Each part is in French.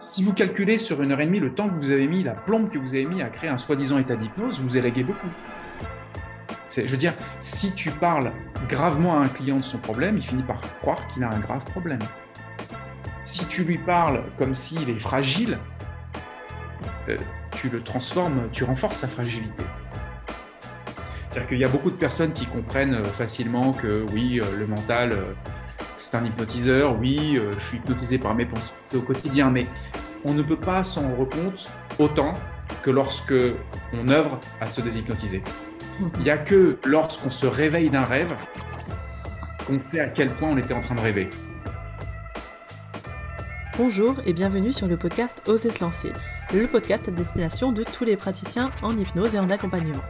Si vous calculez sur une heure et demie le temps que vous avez mis, la plombe que vous avez mis à créer un soi-disant état d'hypnose, vous élaguez beaucoup. Je veux dire, si tu parles gravement à un client de son problème, il finit par croire qu'il a un grave problème. Si tu lui parles comme s'il est fragile, euh, tu le transformes, tu renforces sa fragilité. C'est-à-dire qu'il y a beaucoup de personnes qui comprennent euh, facilement que oui, euh, le mental, c'est un hypnotiseur, oui, je suis hypnotisé par mes pensées au quotidien, mais on ne peut pas s'en rendre compte autant que lorsque on œuvre à se déshypnotiser. Il n'y a que lorsqu'on se réveille d'un rêve qu'on sait à quel point on était en train de rêver. Bonjour et bienvenue sur le podcast Oser se lancer, le podcast à destination de tous les praticiens en hypnose et en accompagnement.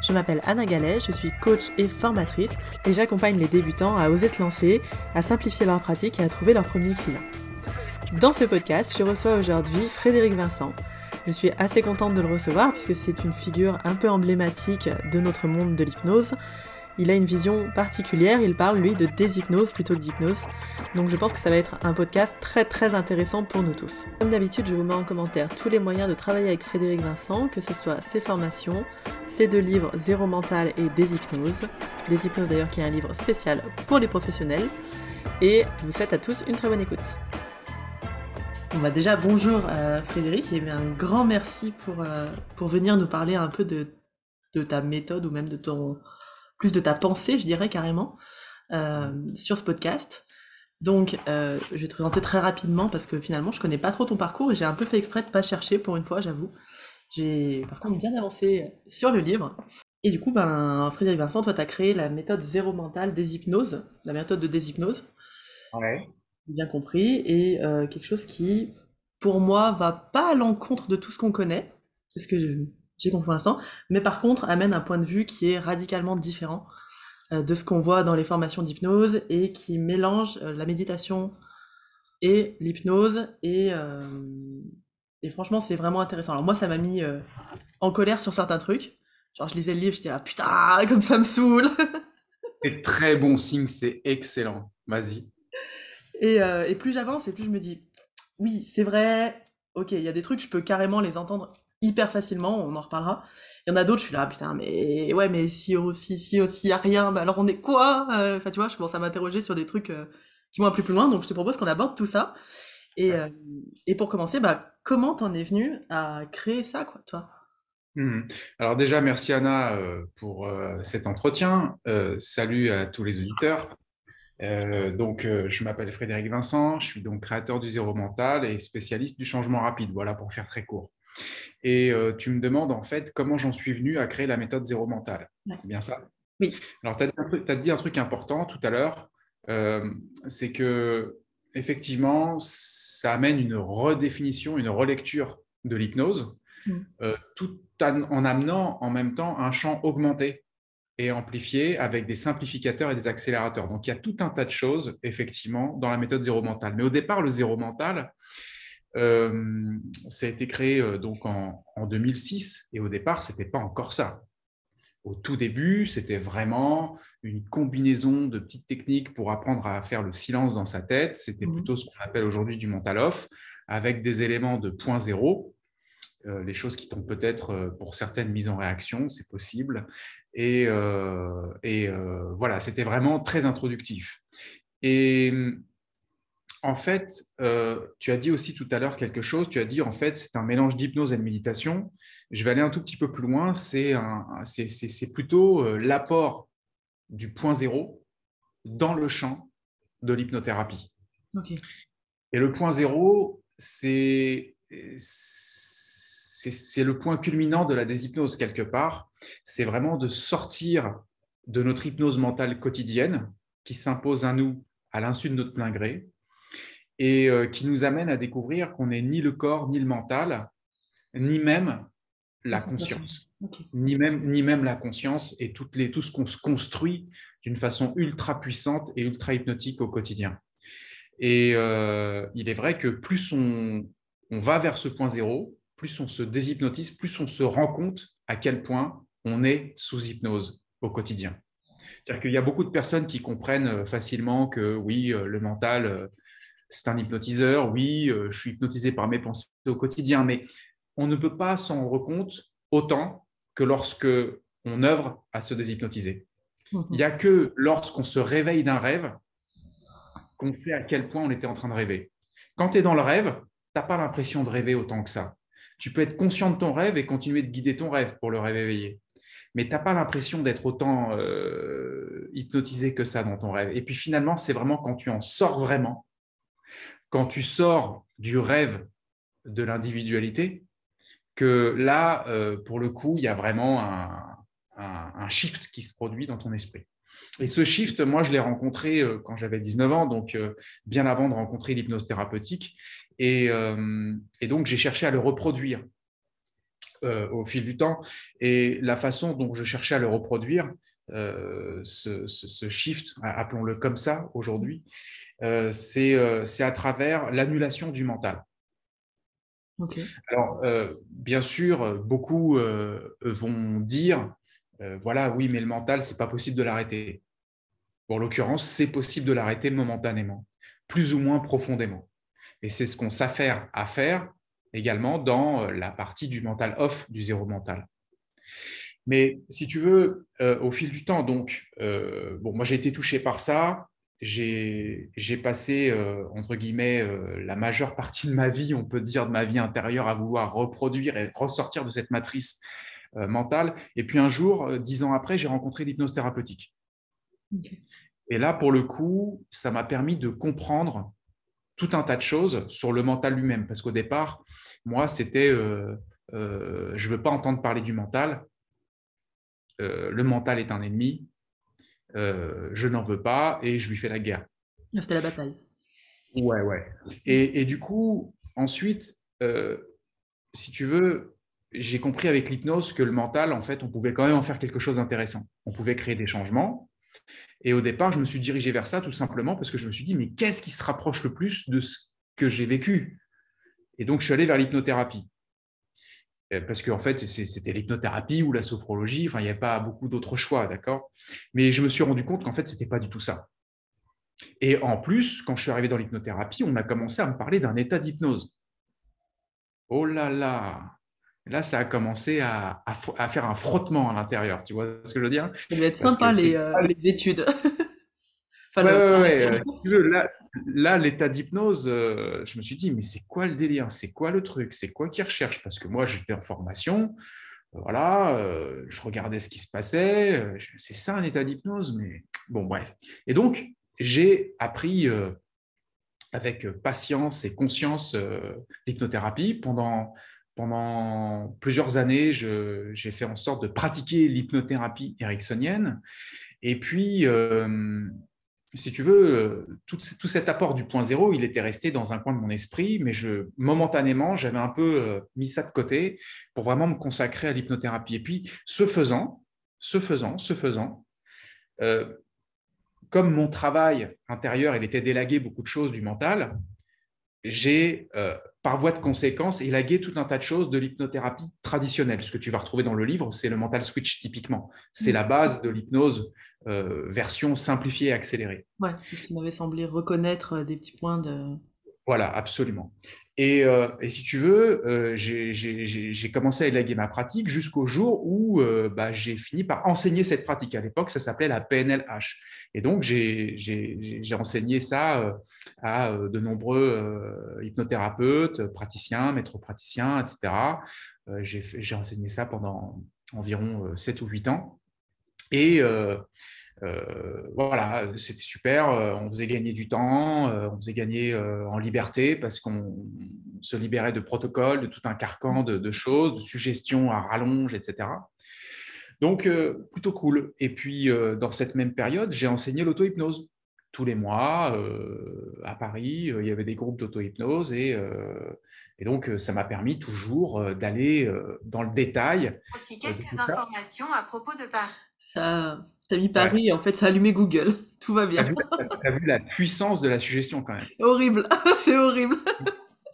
Je m'appelle Anna Gallet, je suis coach et formatrice et j'accompagne les débutants à oser se lancer, à simplifier leur pratique et à trouver leur premier client. Dans ce podcast, je reçois aujourd'hui Frédéric Vincent. Je suis assez contente de le recevoir puisque c'est une figure un peu emblématique de notre monde de l'hypnose. Il a une vision particulière, il parle lui de déshypnose plutôt que d'hypnose. Donc je pense que ça va être un podcast très très intéressant pour nous tous. Comme d'habitude, je vous mets en commentaire tous les moyens de travailler avec Frédéric Vincent, que ce soit ses formations, ses deux livres Zéro mental et Déshypnose. Déshypnose d'ailleurs qui est un livre spécial pour les professionnels. Et je vous souhaite à tous une très bonne écoute. Bon bah déjà bonjour euh, Frédéric et un grand merci pour, euh, pour venir nous parler un peu de, ta méthode ou même de ton plus de ta pensée je dirais carrément euh, sur ce podcast. Donc je vais te présenter très rapidement parce que finalement je connais pas trop ton parcours et j'ai un peu fait exprès de pas chercher pour une fois j'avoue. J'ai par contre bien avancé sur le livre. Et du coup ben Frédéric Vincent toi tu as créé la méthode zéro mental des hypnoses, la méthode de déshypnose. Ouais bien compris, et euh, quelque chose qui, pour moi, va pas à l'encontre de tout ce qu'on connaît, c'est ce que j'ai compris pour l'instant, mais par contre amène un point de vue qui est radicalement différent euh, de ce qu'on voit dans les formations d'hypnose et qui mélange euh, la méditation et l'hypnose et et franchement c'est vraiment intéressant. Alors moi ça m'a mis en colère sur certains trucs. Genre je lisais le livre, j'étais là putain comme ça me saoule. c'est très bon signe, c'est excellent. Vas-y. Euh, et, plus j'avance, et plus je me dis, oui, c'est vrai, ok, il y a des trucs, je peux carrément les entendre hyper facilement, on en reparlera. Il y en a d'autres, je suis là, putain, mais ouais, mais si aussi, si aussi y a rien, bah alors on est quoi euh, Enfin, tu vois, je commence à m'interroger sur des trucs euh, qui vont un peu plus loin, donc je te propose qu'on aborde tout ça. Et, et pour commencer, bah, comment t'en es venu à créer ça, quoi, toi? Mmh. alors déjà, merci Anna pour cet entretien. salut à tous les auditeurs. Euh, donc, euh, je m'appelle Frédéric Vincent, je suis donc créateur du Zéro Mental et spécialiste du changement rapide, voilà pour faire très court. Et euh, tu me demandes en fait comment j'en suis venu à créer la méthode Zéro Mental. C'est bien ça? Oui. Alors, tu as, dit un truc important tout à l'heure, c'est que effectivement, ça amène une redéfinition, une relecture de l'hypnose, mm. tout en amenant en même temps un champ augmenté et amplifié avec des simplificateurs et des accélérateurs. Donc, il y a tout un tas de choses, effectivement, dans la méthode zéro mental. Mais au départ, le zéro mental, euh, ça a été créé euh, donc en, 2006 et au départ, ce n'était pas encore ça. Au tout début, c'était vraiment une combinaison de petites techniques pour apprendre à faire le silence dans sa tête. C'était mmh. plutôt ce qu'on appelle aujourd'hui du mental off, avec des éléments de point zéro, euh, les choses qui t'ont peut-être pour certaines mises en réaction, c'est possible, et, euh, euh, voilà, c'était vraiment très introductif. Et en fait, euh, tu as dit aussi tout à l'heure quelque chose, tu as dit en fait c'est un mélange d'hypnose et de méditation. Je vais aller un tout petit peu plus loin, c'est plutôt l'apport du point zéro dans le champ de l'hypnothérapie. Et le point zéro, c'est le point culminant de la déshypnose quelque part. C'est vraiment de sortir de notre hypnose mentale quotidienne qui s'impose à nous à l'insu de notre plein gré et euh, qui nous amène à découvrir qu'on n'est ni le corps, ni le mental, ni même la conscience. Ni, même, ni même la conscience et toutes les, tout ce qu'on se construit d'une façon ultra puissante et ultra hypnotique au quotidien. Et euh, il est vrai que plus on, on va vers ce point zéro, plus on se déshypnotise, plus on se rend compte à quel point on est sous hypnose au quotidien. C'est-à-dire qu'il y a beaucoup de personnes qui comprennent euh, facilement que oui, le mental, c'est un hypnotiseur, oui, je suis hypnotisé par mes pensées au quotidien, mais on ne peut pas s'en rendre compte autant que lorsque on œuvre à se déshypnotiser. Mhm. Il n'y a que lorsqu'on se réveille d'un rêve qu'on sait à quel point on était en train de rêver. Quand tu es dans le rêve, tu n'as pas l'impression de rêver autant que ça. Tu peux être conscient de ton rêve et continuer de guider ton rêve pour le rêve éveillé. Mais tu n'as pas l'impression d'être autant euh, hypnotisé que ça dans ton rêve. Et puis finalement, c'est vraiment quand tu en sors vraiment, quand tu sors du rêve de l'individualité, que là, euh, pour le coup, il y a vraiment un, shift qui se produit dans ton esprit. Et ce shift, moi, je l'ai rencontré euh, quand j'avais 19 ans, donc euh, bien avant de rencontrer l'hypnose thérapeutique. Et, donc, j'ai cherché à le reproduire au fil du temps. Et la façon dont je cherchais à le reproduire, ce, ce, shift, appelons-le comme ça aujourd'hui, c'est à travers l'annulation du mental. Alors, euh, bien sûr, beaucoup euh, vont dire, euh, voilà, oui, mais le mental, c'est pas possible de l'arrêter. en l'occurrence, c'est possible de l'arrêter momentanément, plus ou moins profondément. Et c'est ce qu'on s'affaire à faire également dans la partie du mental off, du zéro mental. Mais si tu veux, au fil du temps, donc, bon, moi j'ai été touché par ça, j'ai passé, euh, entre guillemets, euh, la majeure partie de ma vie, on peut dire de ma vie intérieure, à vouloir reproduire et ressortir de cette matrice euh, mentale. Et puis un jour, dix ans après, j'ai rencontré l'hypnose thérapeutique. Et là, pour le coup, ça m'a permis de comprendre tout un tas de choses sur le mental lui-même. Parce qu'au départ, moi, c'était, je ne veux pas entendre parler du mental. le mental est un ennemi, je n'en veux pas et je lui fais la guerre. C'était la bataille. Ouais, ouais. Et, du coup, ensuite, euh, si tu veux, j'ai compris avec l'hypnose que le mental, en fait, on pouvait quand même en faire quelque chose d'intéressant. On pouvait créer des changements. Et au départ, je me suis dirigé vers ça tout simplement parce que je me suis dit, mais qu'est-ce qui se rapproche le plus de ce que j'ai vécu? Et donc, je suis allé vers l'hypnothérapie. Euh, parce qu'en fait, c'était l'hypnothérapie ou la sophrologie, enfin, il n'y avait pas beaucoup d'autres choix, d'accord? Mais je me suis rendu compte qu'en fait, ce n'était pas du tout ça. Et en plus, quand je suis arrivé dans l'hypnothérapie, on a commencé à me parler d'un état d'hypnose. Oh là là Là, ça a commencé à, faire un frottement à l'intérieur, tu vois ce que je veux dire? Ça doit être sympa les, euh, les, études. enfin, ouais, ouais, là, l'état d'hypnose, euh, je me suis dit, mais c'est quoi le délire? C'est quoi le truc? C'est quoi qu'ils recherchent? Parce que moi, j'étais en formation, voilà, euh, je regardais ce qui se passait, euh, c'est ça un état d'hypnose, mais bon, bref. Et donc, j'ai appris avec patience et conscience l'hypnothérapie. Pendant, pendant plusieurs années, j'ai fait en sorte de pratiquer l'hypnothérapie ericksonienne. Et puis, si tu veux, euh, tout, cet apport du point zéro, il était resté dans un coin de mon esprit, mais je, momentanément, j'avais un peu euh, mis ça de côté pour vraiment me consacrer à l'hypnothérapie. Et puis, ce faisant, ce faisant, ce faisant, euh, comme mon travail intérieur, il était délagué beaucoup de choses du mental, j'ai, par voie de conséquence, élagué tout un tas de choses de l'hypnothérapie traditionnelle. Ce que tu vas retrouver dans le livre, c'est le mental switch typiquement. C'est la base de l'hypnose euh, version simplifiée et accélérée. Ouais, c'est ce qui m'avait semblé reconnaître euh, des petits points de. Voilà, absolument. Et, euh, si tu veux, j'ai commencé à élaguer ma pratique jusqu'au jour où bah, j'ai fini par enseigner cette pratique. À l'époque, ça s'appelait la PNLH. Et donc, j'ai enseigné ça à de nombreux hypnothérapeutes, praticiens, maîtres praticiens, etc. j'ai enseigné ça pendant environ 7 ou 8 ans. Et euh, euh, voilà, c'était super. Euh, on faisait gagner du temps, on faisait gagner en liberté parce qu'on se libérait de protocoles, de tout un carcan de, choses, de suggestions à rallonge, etc. Donc, plutôt cool. Et puis, dans cette même période, j'ai enseigné l'auto-hypnose. Tous les mois, à Paris, il y avait des groupes d'auto-hypnose et, et, donc ça m'a permis toujours d'aller dans le détail. Aussi quelques informations à propos de Paris. Ça, t'as mis Paris, en fait, ça a allumé Google. Tout va bien. T'as vu, vu, la puissance de la suggestion quand même. Horrible, c'est horrible.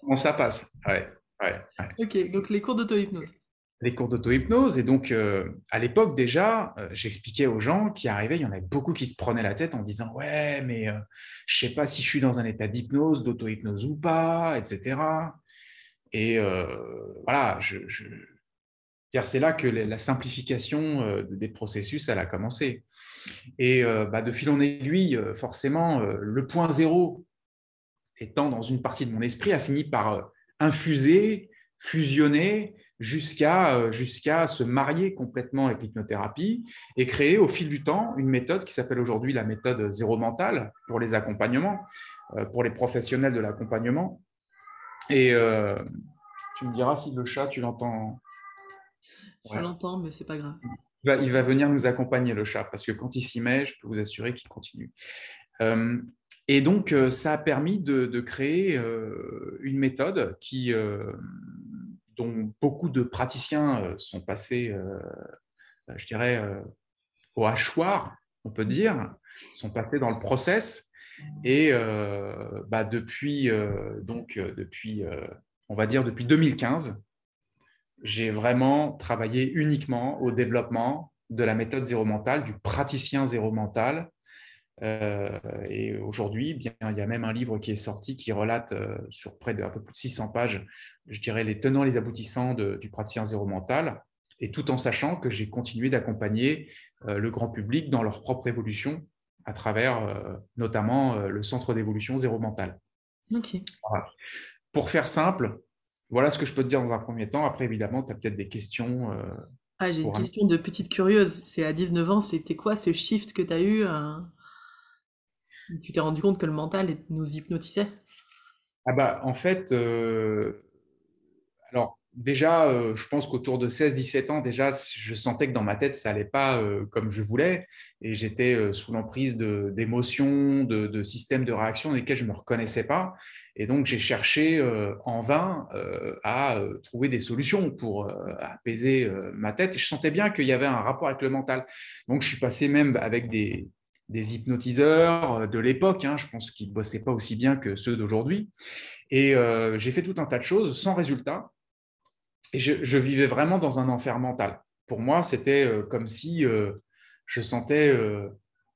Bon, ça passe? Ouais, ouais, Ok, donc les cours d'auto-hypnose. les cours d'auto-hypnose. Et donc, euh, à l'époque déjà, euh, j'expliquais aux gens qui arrivaient, il y en avait beaucoup qui se prenaient la tête en disant Ouais, mais euh, je ne sais pas si je suis dans un état d'hypnose, d'auto-hypnose ou pas, etc. Et voilà, je, c'est là que la simplification des processus, a commencé. Et bah, de fil en aiguille, forcément, le point zéro étant dans une partie de mon esprit a fini par infuser, fusionner jusqu'à euh, jusqu'à se marier complètement avec l'hypnothérapie et créer au fil du temps une méthode qui s'appelle aujourd'hui la méthode zéro mental pour les accompagnements, euh, pour les professionnels de l'accompagnement. Et euh, tu me diras si le chat, tu l'entends. Je l'entends, mais c'est pas grave. Il va, venir nous accompagner, le chat, parce que quand il s'y met, je peux vous assurer qu'il continue. et donc, ça a permis de, de créer une méthode qui, dont beaucoup de praticiens euh, sont passés, euh, euh, je dirais, au hachoir, on peut dire, sont passés dans le process. Et bah, depuis, donc, depuis on va dire depuis 2015, j'ai vraiment travaillé uniquement au développement de la méthode zéro mental, du praticien zéro mental, euh, et aujourd'hui, bien, il y a même un livre qui est sorti qui relate euh, sur près de un peu plus de 600 pages, je dirais, les tenants et les aboutissants du praticien zéro mental, et tout en sachant que j'ai continué d'accompagner euh, le grand public dans leur propre évolution à travers notamment le centre d'évolution zéro mental. Pour faire simple, voilà ce que je peux te dire dans un premier temps. Après, évidemment, tu as peut-être des questions. ah, j'ai une question de petite curieuse. C'est à 19 ans, c'était quoi ce shift que tu as eu tu t'es rendu compte que le mental nous hypnotisait? Ah bah en fait, euh, alors déjà, euh, je pense qu'autour de 16-17 ans, déjà, je sentais que dans ma tête, ça allait pas euh, comme je voulais, et j'étais sous l'emprise d'émotions, de, systèmes de réaction dans lesquels je ne me reconnaissais pas, et donc j'ai cherché en vain à trouver des solutions pour apaiser ma tête, et je sentais bien qu'il y avait un rapport avec le mental. Donc je suis passé même avec des, hypnotiseurs euh, de l'époque, hein, je pense qu'ils ne bossaient pas aussi bien que ceux d'aujourd'hui. Et euh, j'ai fait tout un tas de choses sans résultat. Et je, vivais vraiment dans un enfer mental. Pour moi, c'était euh, comme si je sentais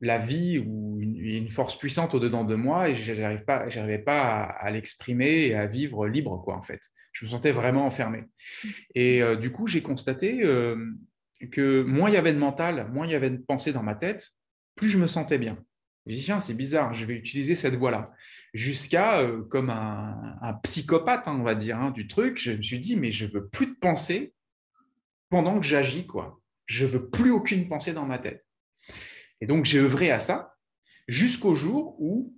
la vie ou une, force puissante au-dedans de moi et je n'arrivais pas, pas à, l'exprimer et à vivre libre, quoi, en fait. Je me sentais vraiment enfermé. Et du coup, j'ai constaté que moins il y avait de mental, moins il y avait de pensée dans ma tête, plus je me sentais bien. J'ai dit, tiens, c'est bizarre, je vais utiliser cette voie-là. Jusqu'à, euh, comme un, psychopathe, hein, on va dire, hein, du truc, je me suis dit, mais je veux plus de pensée pendant que j'agis, quoi. Je veux plus aucune pensée dans ma tête. Et donc, j'ai œuvré à ça jusqu'au jour où,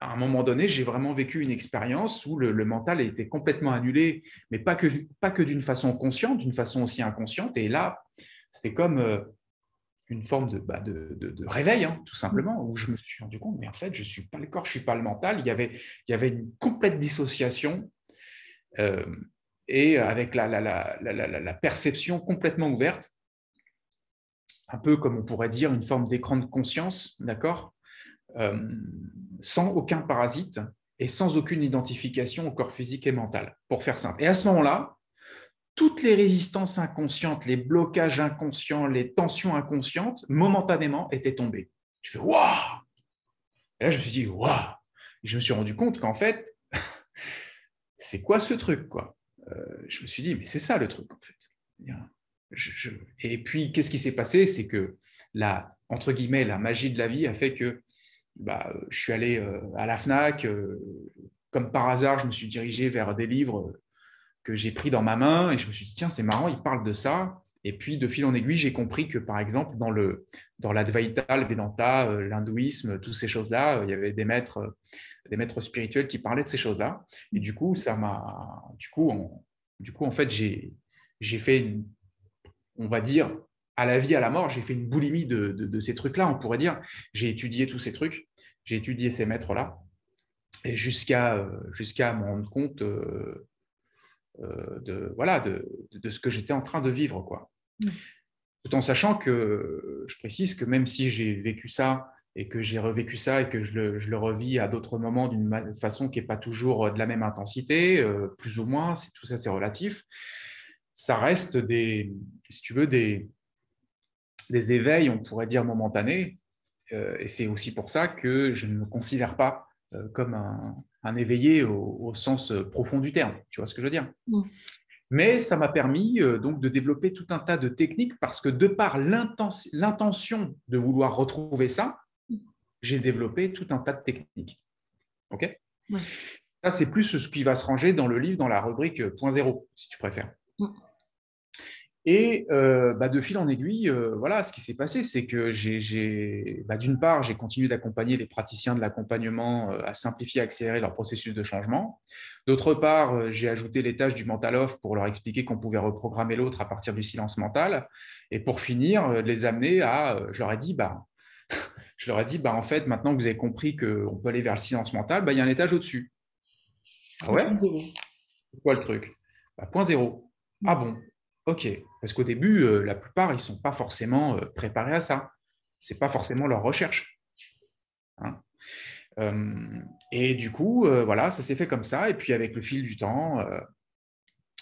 à un moment donné, j'ai vraiment vécu une expérience où le, mental a été complètement annulé, mais pas que, pas que d'une façon consciente, d'une façon aussi inconsciente. Et là, c'était comme euh, une forme de, bah, réveil, hein, tout simplement, où je me suis rendu compte, mais en fait, je ne suis pas le corps, je ne suis pas le mental. Il y avait, une complète dissociation euh, et avec la, perception complètement ouverte, un peu comme on pourrait dire une forme d'écran de conscience, d'accord euh, Sans aucun parasite et sans aucune identification au corps physique et mental, pour faire simple. Et à ce moment-là, toutes les résistances inconscientes, les blocages inconscients, les tensions inconscientes, momentanément étaient tombées. Je fais waouh Et là, je me suis dit waouh Je me suis rendu compte qu'en fait, c'est quoi ce truc quoi? Euh, Je me suis dit mais c'est ça le truc en fait. Et puis qu'est-ce qui s'est passé? C'est que la entre guillemets la magie de la vie a fait que bah, je suis allé euh, à la Fnac. Euh, comme par hasard, je me suis dirigé vers des livres que j'ai pris dans ma main et je me suis dit, tiens, c'est marrant, il parle de ça. Et puis, de fil en aiguille, j'ai compris que, par exemple, dans, le, dans l'Advaita, le Vedanta, euh, l'hindouisme, toutes ces choses-là, euh, il y avait des maîtres, des maîtres spirituels qui parlaient de ces choses-là. Et du coup, ça m'a. Du coup, du coup, en fait, j'ai, j'ai fait, on va dire, à la vie, à la mort, j'ai fait une boulimie de, de, ces trucs-là, on pourrait dire. J'ai étudié tous ces trucs, j'ai étudié ces maîtres-là, et jusqu'à, jusqu'à me rendre compte. Euh, de, voilà, de, de, ce que j'étais en train de vivre. Quoi. Mm. Tout en sachant que, je précise que même si j'ai vécu ça et que j'ai revécu ça et que je le, je le revis à d'autres moments d'une façon qui n'est pas toujours de la même intensité, plus ou moins, tout ça c'est relatif, ça reste des, si tu veux, des, des éveils, on pourrait dire momentanés, et c'est aussi pour ça que je ne me considère pas comme un, un éveillé au, sens profond du terme. Tu vois ce que je veux dire? Mais ça m'a permis euh, donc de développer tout un tas de techniques parce que de par l'intention de vouloir retrouver ça, j'ai développé tout un tas de techniques. OK? Ça, c'est plus ce qui va se ranger dans le livre, dans la rubrique point zéro, si tu préfères. Et euh, bah, de fil en aiguille, euh, voilà, ce qui s'est passé, c'est que j'ai, bah, d'une part, j'ai continué d'accompagner les praticiens de l'accompagnement euh, à simplifier, accélérer leur processus de changement. D'autre part, j'ai ajouté les tâches du mental off pour leur expliquer qu'on pouvait reprogrammer l'autre à partir du silence mental. Et pour finir, les amener à, je leur ai dit, bah, je leur ai dit, bah, en fait, maintenant que vous avez compris qu'on peut aller vers le silence mental, bah, il y a un étage au-dessus. Ah ouais? C'est quoi le truc? Bah, Point zéro. Ah bon Ok, parce qu'au début, euh, la plupart, ils ne sont pas forcément euh, préparés à ça. Ce n'est pas forcément leur recherche. Hein. Euh, et du coup, voilà, ça s'est fait comme ça. Et puis, avec le fil du temps,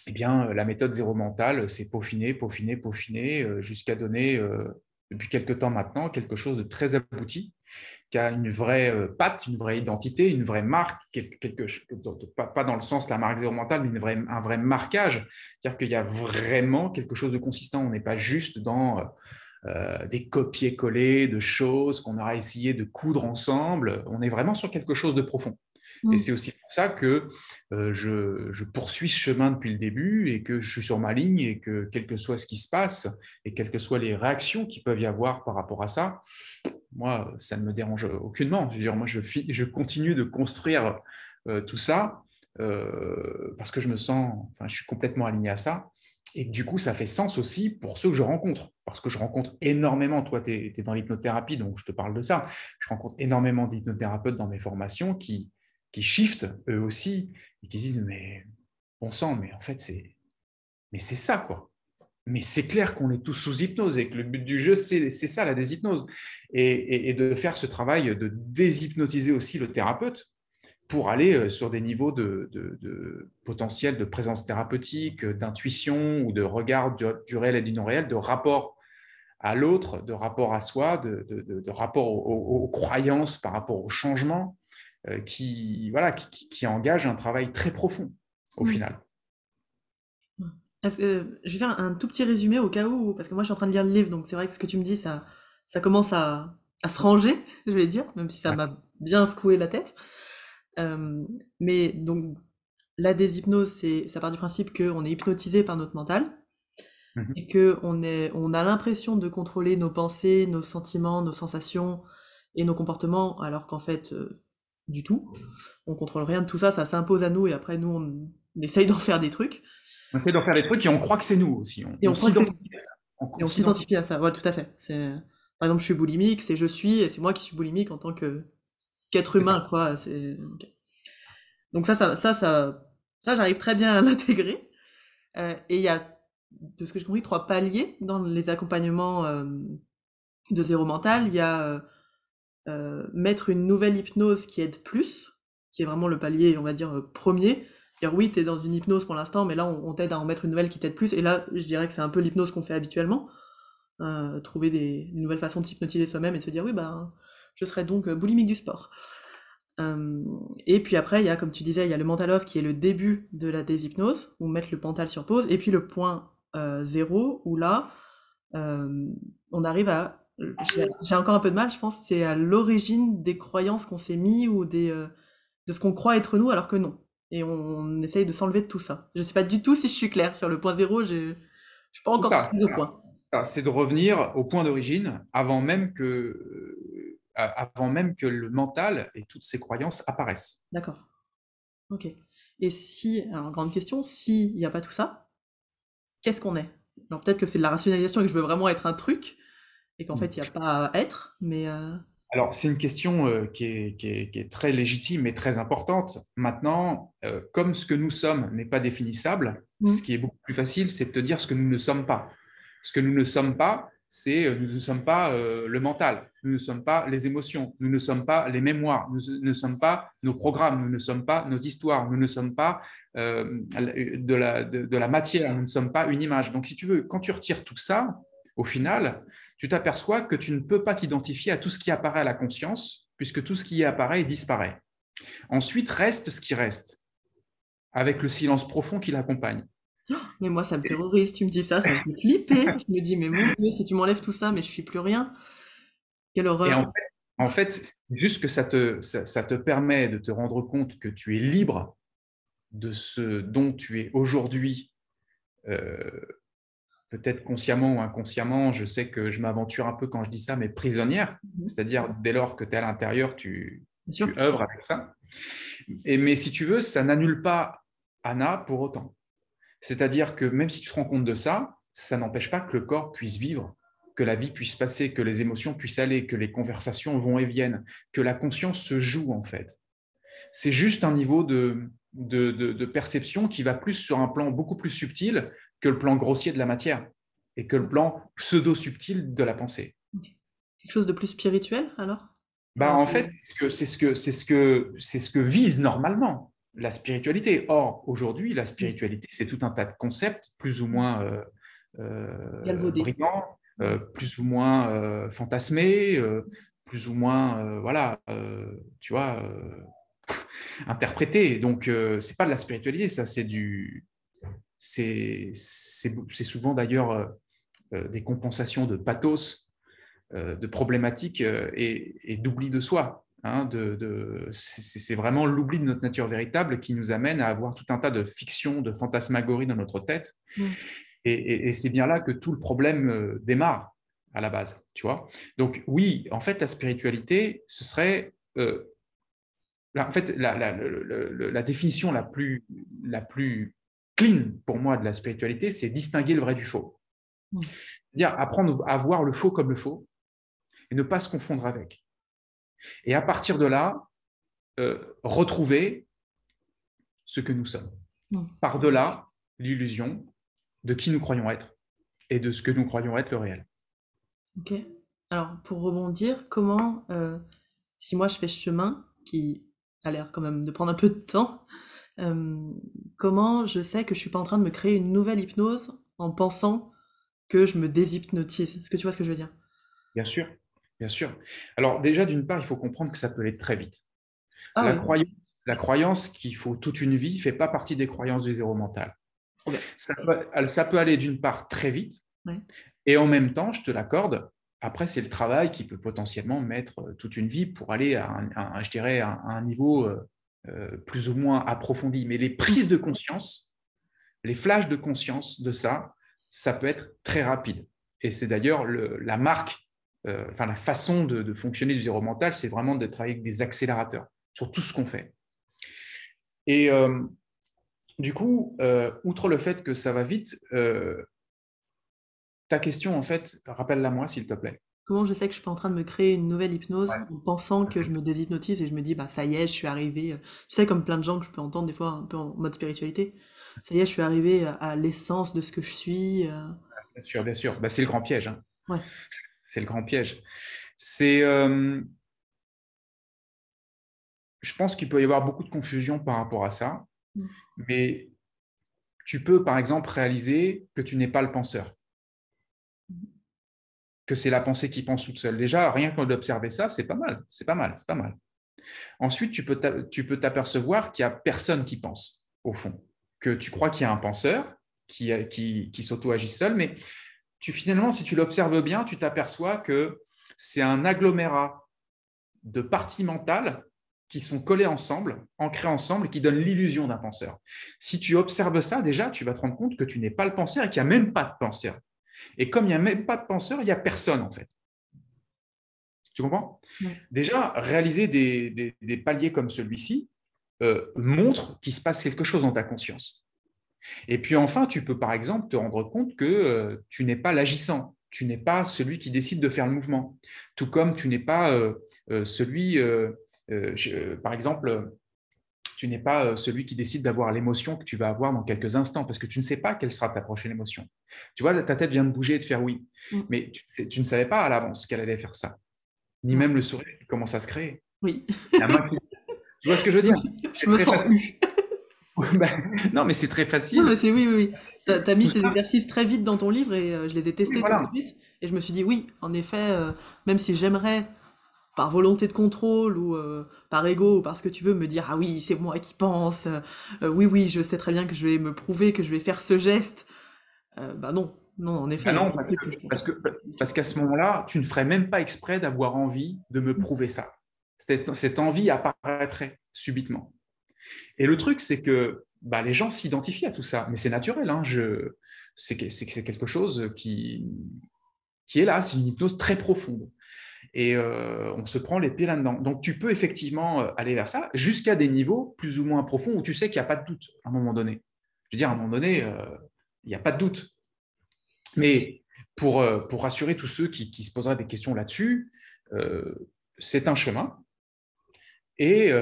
eh bien, la méthode zéro mental s'est peaufinée, peaufinée, peaufinée, jusqu'à donner, depuis quelques temps maintenant, quelque chose de très abouti qui a une vraie euh, patte, une vraie identité, une vraie marque, quelque, pas, dans le sens de la marque zéro mentale, mais un vrai marquage. C'est-à-dire qu'il y a vraiment quelque chose de consistant. On n'est pas juste dans euh, euh, des copier-coller de choses qu'on aura essayé de coudre ensemble. On est vraiment sur quelque chose de profond. Et mm. c'est aussi pour ça que je, poursuis ce chemin depuis le début et que je suis sur ma ligne et que quel que soit ce qui se passe et quelles que soient les réactions qui peuvent y avoir par rapport à ça, moi, ça ne me dérange aucunement. Je veux dire, moi, je, je continue de construire euh, tout ça euh, parce que je me sens, enfin, je suis complètement aligné à ça. Et du coup, ça fait sens aussi pour ceux que je rencontre, parce que je rencontre énormément, toi, tu es, dans l'hypnothérapie, donc je te parle de ça, je rencontre énormément d'hypnothérapeutes dans mes formations qui, qui shiftent eux aussi, et qui disent, mais bon sang, mais en fait, c'est mais c'est ça, quoi mais c'est clair qu'on est tous sous hypnose et que le but du jeu, c'est ça, la déshypnose. Et, de faire ce travail de déshypnotiser aussi le thérapeute pour aller euh, sur des niveaux de, potentiel de présence thérapeutique, d'intuition ou de regard du, réel et du non-réel, de rapport à l'autre, de rapport à soi, de, rapport aux, croyances par rapport au changement, euh, qui, voilà, qui, qui, engage un travail très profond au final. Que, je vais faire un tout petit résumé au cas où, parce que moi je suis en train de lire le livre, donc c'est vrai que ce que tu me dis, ça, ça commence à, à se ranger, je vais dire, même si ça m'a bien secoué la tête. Euh, mais donc, la déshypnose, c'est, ça part du principe qu'on est hypnotisé par notre mental mmh et qu'on on a l'impression de contrôler nos pensées, nos sentiments, nos sensations et nos comportements, alors qu'en fait, euh, du tout. On contrôle rien de tout ça, ça s'impose à nous et après, nous, on, on essaye d'en faire des trucs. On essaie d'en faire des trucs et on croit que c'est nous aussi. On, et on, s'identifie à ça. Ouais, tout à fait. C'est... Par exemple, je suis boulimique, c'est je suis, et c'est moi qui suis boulimique en tant que qu'être humain, quoi. Donc ça, ça, ça, ça, j'arrive très bien à l'intégrer. Euh, et il y a, de ce que j'ai compris, trois paliers dans les accompagnements euh, de zéro mental. Il y a euh, mettre une nouvelle hypnose qui aide plus, qui est vraiment le palier, on va dire, premier dire oui, tu es dans une hypnose pour l'instant, mais là, on, t'aide à en mettre une nouvelle qui t'aide plus. Et là, je dirais que c'est un peu l'hypnose qu'on fait habituellement. Euh, trouver des, nouvelles façons de s'hypnotiser soi-même et de se dire oui, ben, je serai donc boulimique du sport. Euh, et puis après, il y a, comme tu disais, il y a le mental off qui est le début de la déshypnose, où mettre le mental sur pause. Et puis le point euh, zéro, où là, on arrive à. J'ai encore un peu de mal, je pense, c'est à l'origine des croyances qu'on s'est mis ou des, de ce qu'on croit être nous alors que non et on, essaye de s'enlever de tout ça. Je ne sais pas du tout si je suis claire sur le point zéro, je ne suis pas encore prise au point. C'est de revenir au point d'origine avant même que euh, avant même que le mental et toutes ces croyances apparaissent. D'accord. Ok. Et si, alors grande question, s'il n'y a pas tout ça, qu'est-ce qu'on est? Alors peut-être que c'est de la rationalisation et que je veux vraiment être un truc, et qu'en hmm. fait il n'y a pas à être, mais... Euh, alors, c'est une question euh, qui est, très légitime et très importante. Maintenant, euh, comme ce que nous sommes n'est pas définissable, mmh. ce qui est beaucoup plus facile, c'est de te dire ce que nous ne sommes pas. Ce que nous ne sommes pas, c'est euh, nous ne sommes pas le mental, nous ne sommes pas les émotions, nous ne sommes pas les mémoires, nous ne sommes pas nos programmes, nous ne sommes pas nos histoires, nous ne sommes pas de, la, de, la matière, nous ne sommes pas une image. Donc, si tu veux, quand tu retires tout ça, au final, tu t'aperçois que tu ne peux pas t'identifier à tout ce qui apparaît à la conscience, puisque tout ce qui y apparaît disparaît. Ensuite, reste ce qui reste, avec le silence profond qui l'accompagne. Mais moi, ça me terrorise. Tu me dis ça, ça me fait flipper. Je me dis, mais mon Dieu, si tu m'enlèves tout ça, mais je suis plus rien. Quelle horreur. en fait, c'est juste que ça te, ça, te permet de te rendre compte que tu es libre de ce dont tu es aujourd'hui, euh, peut-être consciemment ou inconsciemment. Je sais que je m'aventure un peu quand je dis ça, mais prisonnière. Mhm. C'est-à-dire, dès lors que tu es à l'intérieur, tu, tu œuvres avec ça. Et, mais si tu veux, ça n'annule pas Anna pour autant. C'est-à-dire que même si tu te rends compte de ça, ça n'empêche pas que le corps puisse vivre, que la vie puisse passer, que les émotions puissent aller, que les conversations vont et viennent, que la conscience se joue en fait. C'est juste un niveau de, de, perception qui va plus sur un plan beaucoup plus subtil que le plan grossier de la matière et que le plan pseudo-subtil de la pensée. Quelque chose de plus spirituel alors? Bah, En fait, c'est ce que, c'est ce que, c'est ce que, c'est ce que vise normalement la spiritualité. Or, aujourd'hui, la spiritualité, c'est tout un tas de concepts plus ou moins euh, euh brillants, euh, plus ou moins fantasmés, plus ou moins, voilà, tu vois, interprétés. Donc, c'est pas de la spiritualité, ça, c'est du. C'est souvent d'ailleurs des compensations de pathos, de problématiques et, et d'oubli de soi. Hein, de, c'est vraiment l'oubli de notre nature véritable qui nous amène à avoir tout un tas de fictions, de fantasmagories dans notre tête. Mm. Et, c'est bien là que tout le problème euh, démarre à la base, tu vois. Donc oui, en fait, la spiritualité, ce serait... Euh, en fait, la, définition la plus, la plus clean pour moi de la spiritualité, c'est distinguer le vrai du faux. Mm. C'est-à-dire apprendre à voir le faux comme le faux et ne pas se confondre avec. Et à partir de là, euh, retrouver ce que nous sommes. Par-delà l'illusion de qui nous croyons être et de ce que nous croyons être le réel. Ok. Alors, pour rebondir, comment, euh, si moi je fais ce chemin, qui a l'air quand même de prendre un peu de temps, euh, comment je sais que je suis pas en train de me créer une nouvelle hypnose en pensant que je me déshypnotise? Est-ce que tu vois ce que je veux dire? Bien sûr. Bien sûr. Alors déjà, d'une part, il faut comprendre que ça peut aller très vite. Ah la, croyance, qu'il faut toute une vie ne fait pas partie des croyances du zéro mental. Ça, peut, aller d'une part très vite, et en même temps, je te l'accorde, après, c'est le travail qui peut potentiellement mettre euh, toute une vie pour aller à un, je dirais, à un niveau euh, plus ou moins approfondi. Mais les prises de conscience, les flashs de conscience de ça, ça peut être très rapide. Et c'est d'ailleurs la marque euh, enfin la façon de, fonctionner du zéro mental, c'est vraiment de travailler avec des accélérateurs sur tout ce qu'on fait. Et euh, du coup, outre le fait que ça va vite, ta question, en fait, rappelle-la moi, s'il te plaît. Comment je sais que je suis pas en train de me créer une nouvelle hypnose en pensant que je me déshypnotise et je me dis, bah ça y est, je suis arrivé. Tu sais, comme plein de gens que je peux entendre des fois un peu en mode spiritualité. Ça y est, je suis arrivé à l'essence de ce que je suis. Bien sûr, bien sûr. Bah, c'est le grand piège. Hein. Ouais c'est le grand piège. C'est, euh, je pense qu'il peut y avoir beaucoup de confusion par rapport à ça, mm. mais tu peux, par exemple, réaliser que tu n'es pas le penseur, c'est la pensée qui pense toute seule. Déjà, rien que d'observer ça, c'est pas mal, c'est pas mal, c'est pas mal. Ensuite, tu peux t'apercevoir qu'il n'y a personne qui pense, au fond, que tu crois qu'il y a un penseur qui s'auto-agit seul, mais tu, finalement, si tu l'observes bien, tu t'aperçois que c'est un agglomérat de parties mentales qui sont collées ensemble, ancrées ensemble, qui donnent l'illusion d'un penseur. Si tu observes ça, déjà, tu vas te rendre compte que tu n'es pas le penseur et qu'il n'y a même pas de penseur. Et comme il n'y a même pas de penseur, il n'y a personne, en fait. Tu comprends? Déjà, réaliser des, paliers comme celui-ci euh, montre qu'il se passe quelque chose dans ta conscience. Et puis enfin, tu peux par exemple te rendre compte que euh, tu n'es pas l'agissant, tu n'es pas celui qui décide de faire le mouvement, tout comme tu n'es pas euh, celui, par exemple, tu n'es pas euh, celui qui décide d'avoir l'émotion que tu vas avoir dans quelques instants, parce que tu ne sais pas quelle sera ta prochaine émotion. Tu vois, ta tête vient de bouger et de faire oui, mm. mais tu, ne savais pas à l'avance qu'elle allait faire ça, ni même le sourire qui commence à se créer. Oui. Tu vois ce que je veux dire? Je me sens ben, non, mais c'est très facile. Non, oui, oui, oui. Tu as, mis ces exercices très vite dans ton livre et euh, je les ai testés tout de suite. Et je me suis dit, oui, en effet, euh, même si j'aimerais par volonté de contrôle ou euh, par ego ou parce que tu veux me dire ah oui c'est moi qui pense euh, oui oui je sais très bien que je vais me prouver que je vais faire ce geste. Euh, bah non non en effet bah non, parce, que, parce, qu'à ce moment-là tu ne ferais même pas exprès d'avoir envie de me prouver ça. Cette, cette envie apparaîtrait subitement. Et le truc c'est que bah, les gens s'identifient à tout ça. Mais c'est naturel hein, je c'est c'est quelque chose qui qui est là c'est une hypnose très profonde et euh, on se prend les pieds là-dedans. Donc tu peux effectivement euh, aller vers ça jusqu'à des niveaux plus ou moins profonds où tu sais qu'il n'y a pas de doute à un moment donné. Je veux dire, à un moment donné, euh, il n'y a pas de doute. Mais pour, pour rassurer tous ceux qui, se poseraient des questions là-dessus, c'est un chemin. Et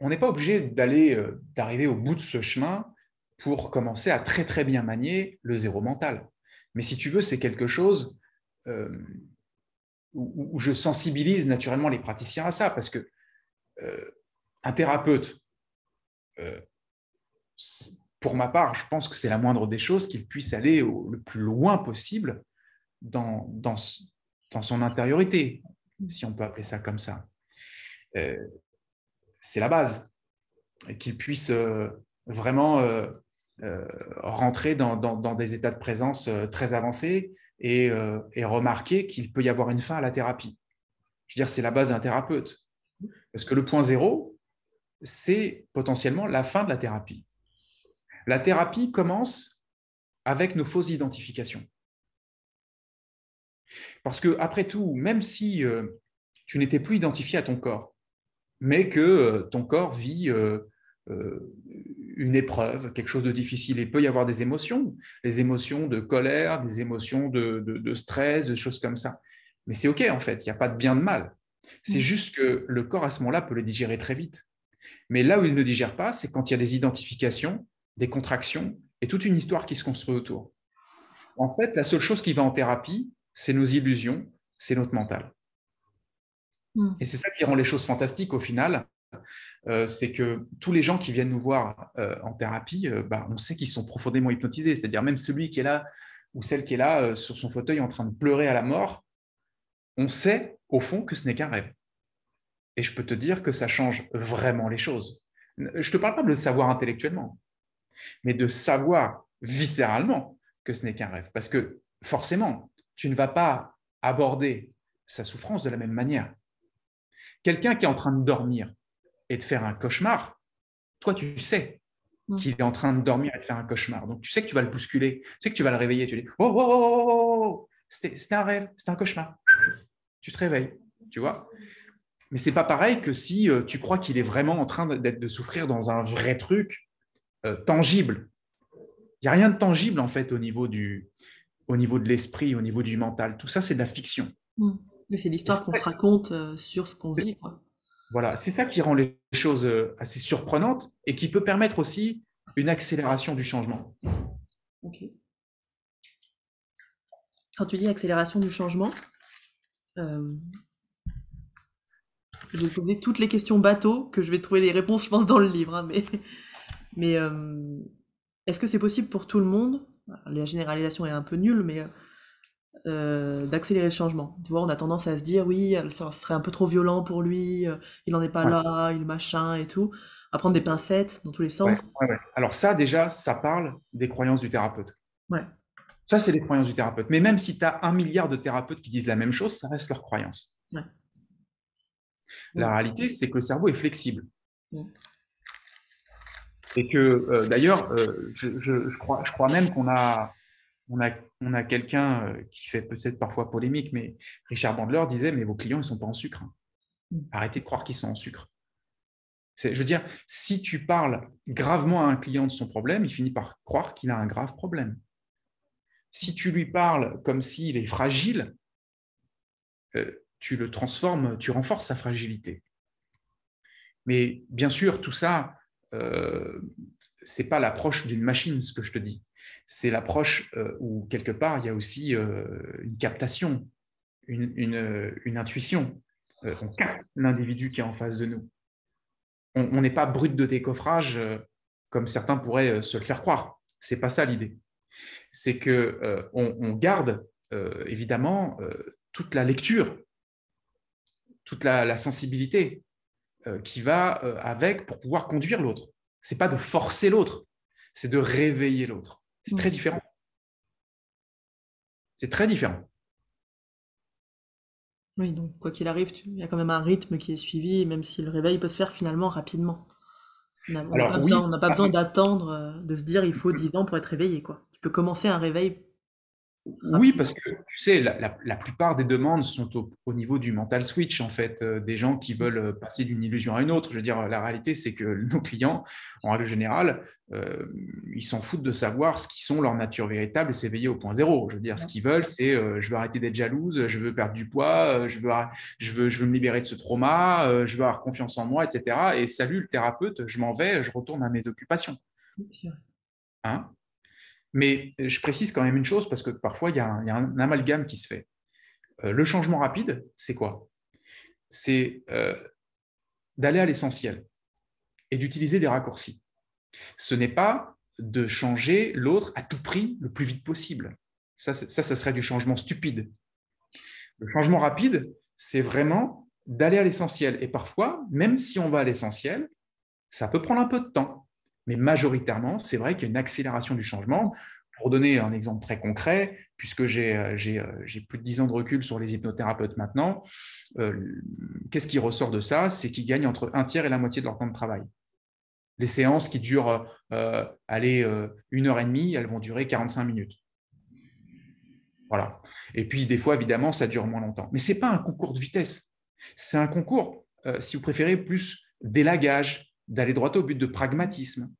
on n'est pas obligé d'aller, d'arriver au bout de ce chemin pour commencer à très très bien manier le zéro mental. Mais si tu veux, c'est quelque chose où, je sensibilise naturellement les praticiens à ça, parce que euh, un thérapeute, euh, pour ma part, je pense que c'est la moindre des choses qu'il puisse aller le plus loin possible dans, dans, son intériorité, si on peut appeler ça comme ça. Euh, c'est la base, qu'il puisse vraiment rentrer dans, des états de présence très avancés euh, et, remarquer qu'il peut y avoir une fin à la thérapie. Je veux dire, c'est la base d'un thérapeute. Parce que le point zéro, c'est potentiellement la fin de la thérapie. La thérapie commence avec nos fausses identifications. Parce que, après tout, même si euh, tu n'étais plus identifié à ton corps, mais que euh, ton corps vit une épreuve, quelque chose de difficile. Il peut y avoir des émotions, les émotions de colère, des émotions de, stress, des choses comme ça. Mais c'est OK en fait, il n'y a pas de bien de mal. C'est mm. juste que le corps à ce moment-là peut le digérer très vite. Mais là où il ne digère pas, c'est quand il y a des identifications, des contractions et toute une histoire qui se construit autour. En fait, la seule chose qui va en thérapie, c'est nos illusions, c'est notre mental. Mm. Et c'est ça qui rend les choses fantastiques au final, euh, c'est que tous les gens qui viennent nous voir euh, en thérapie, euh, bah, on sait qu'ils sont profondément hypnotisés. C'est-à-dire même celui qui est là ou celle qui est là sur son fauteuil en train de pleurer à la mort, on sait au fond que ce n'est qu'un rêve. Et je peux te dire que ça change vraiment les choses. Je ne te parle pas de le savoir intellectuellement, mais de savoir viscéralement que ce n'est qu'un rêve. Parce que forcément, tu ne vas pas aborder sa souffrance de la même manière. Quelqu'un qui est en train de dormir, et de faire un cauchemar, toi, tu sais mm. qu'il est en train de dormir et de faire un cauchemar. Donc, tu sais que tu vas le bousculer, tu sais que tu vas le réveiller. Tu dis Oh, oh, oh, oh, oh, oh c'était un rêve, c'était un cauchemar. Tu te réveilles, tu vois. Mais c'est pas pareil que si euh, tu crois qu'il est vraiment en train d'être de souffrir dans un vrai truc euh, tangible. Il n'y a rien de tangible en fait au niveau, du, au niveau de l'esprit, au niveau du mental. Tout ça, c'est de la fiction. Mm. C'est l'histoire qu'on raconte euh, sur ce qu'on vit. Quoi. Voilà, c'est ça qui rend les choses euh, assez surprenantes et qui peut permettre aussi une accélération du changement. Ok. Quand tu dis accélération du changement, euh, je vais poser toutes les questions bateau que je vais trouver les réponses, je pense, dans le livre. Hein, mais euh, est-ce que c'est possible pour tout le monde? La généralisation est un peu nulle, mais euh, d'accélérer le changement. Tu vois, on a tendance à se dire oui, ça serait un peu trop violent pour lui, euh, il n'en est pas là, il machin et tout, à prendre des pincettes dans tous les sens. Alors ça déjà, ça parle des croyances du thérapeute. Ouais. Ça, c'est les croyances du thérapeute. Mais même si tu as un milliard de thérapeutes qui disent la même chose, ça reste leur croyance. La réalité, c'est que le cerveau est flexible. Et que, euh, d'ailleurs, je, je, crois, je crois même qu'on a, on a, on a quelqu'un euh, qui fait peut-être parfois polémique, mais Richard Bandler disait, mais vos clients, ils ne sont pas en sucre. Hein. Mm. Arrêtez de croire qu'ils sont en sucre. Je veux dire, si tu parles gravement à un client de son problème, il finit par croire qu'il a un grave problème. Si tu lui parles comme s'il est fragile, euh, tu le transformes, tu renforces sa fragilité. Mais bien sûr, tout ça, euh, ce n'est pas l'approche d'une machine, ce que je te dis. C'est l'approche euh, où, quelque part, il y a aussi euh, une captation, une, intuition. on capte l'individu qui est en face de nous. On n'est pas brut de décoffrage comme certains pourraient se le faire croire. Ce n'est pas ça l'idée. C'est qu'on on garde évidemment toute la lecture, toute la sensibilité, euh, qui va euh, avec pour pouvoir conduire l'autre. Ce n'est pas de forcer l'autre, c'est de réveiller l'autre. C'est très différent. C'est très différent. Oui, donc quoi qu'il arrive, il y a quand même un rythme qui est suivi, même si le réveil peut se faire finalement rapidement. On n'a pas, pas, besoin d'attendre, euh, de se dire il faut 10 ans pour être réveillé. Quoi. Tu peux commencer un réveil oui, parce que tu sais, la, plupart des demandes sont au, niveau du mental switch, en fait, euh, des gens qui veulent euh, passer d'une illusion à une autre. Je veux dire, la réalité, c'est que nos clients, en règle générale, euh, ils s'en foutent de savoir ce qui sont leur nature véritable et s'éveiller au point zéro. Je veux dire, ce qu'ils veulent, c'est je veux arrêter d'être jalouse, je veux perdre du poids, je, veux, je, veux, je veux me libérer de ce trauma, je veux avoir confiance en moi, etc. Et salut le thérapeute, je m'en vais, je retourne à mes occupations. Hein? Mais je précise quand même une chose parce que parfois il y a un, amalgame qui se fait. Euh, le changement rapide, c'est quoi? C'est euh, d'aller à l'essentiel et d'utiliser des raccourcis. Ce n'est pas de changer l'autre à tout prix le plus vite possible. Ça, ça, ça serait du changement stupide. Le changement rapide, c'est vraiment d'aller à l'essentiel. Et parfois, même si on va à l'essentiel, ça peut prendre un peu de temps. Mais majoritairement, c'est vrai qu'il y a une accélération du changement. Pour donner un exemple très concret, puisque j'ai euh, euh, plus de 10 ans de recul sur les hypnothérapeutes maintenant, euh, qu'est-ce qui ressort de ça? C'est qu'ils gagnent entre un tiers et la moitié de leur temps de travail. Les séances qui durent allez, une heure et demie, elles vont durer 45 minutes. Voilà. Et puis, des fois, évidemment, ça dure moins longtemps. Mais ce n'est pas un concours de vitesse. C'est un concours, si vous préférez, plus d'élagage, d'aller droit au but de pragmatisme.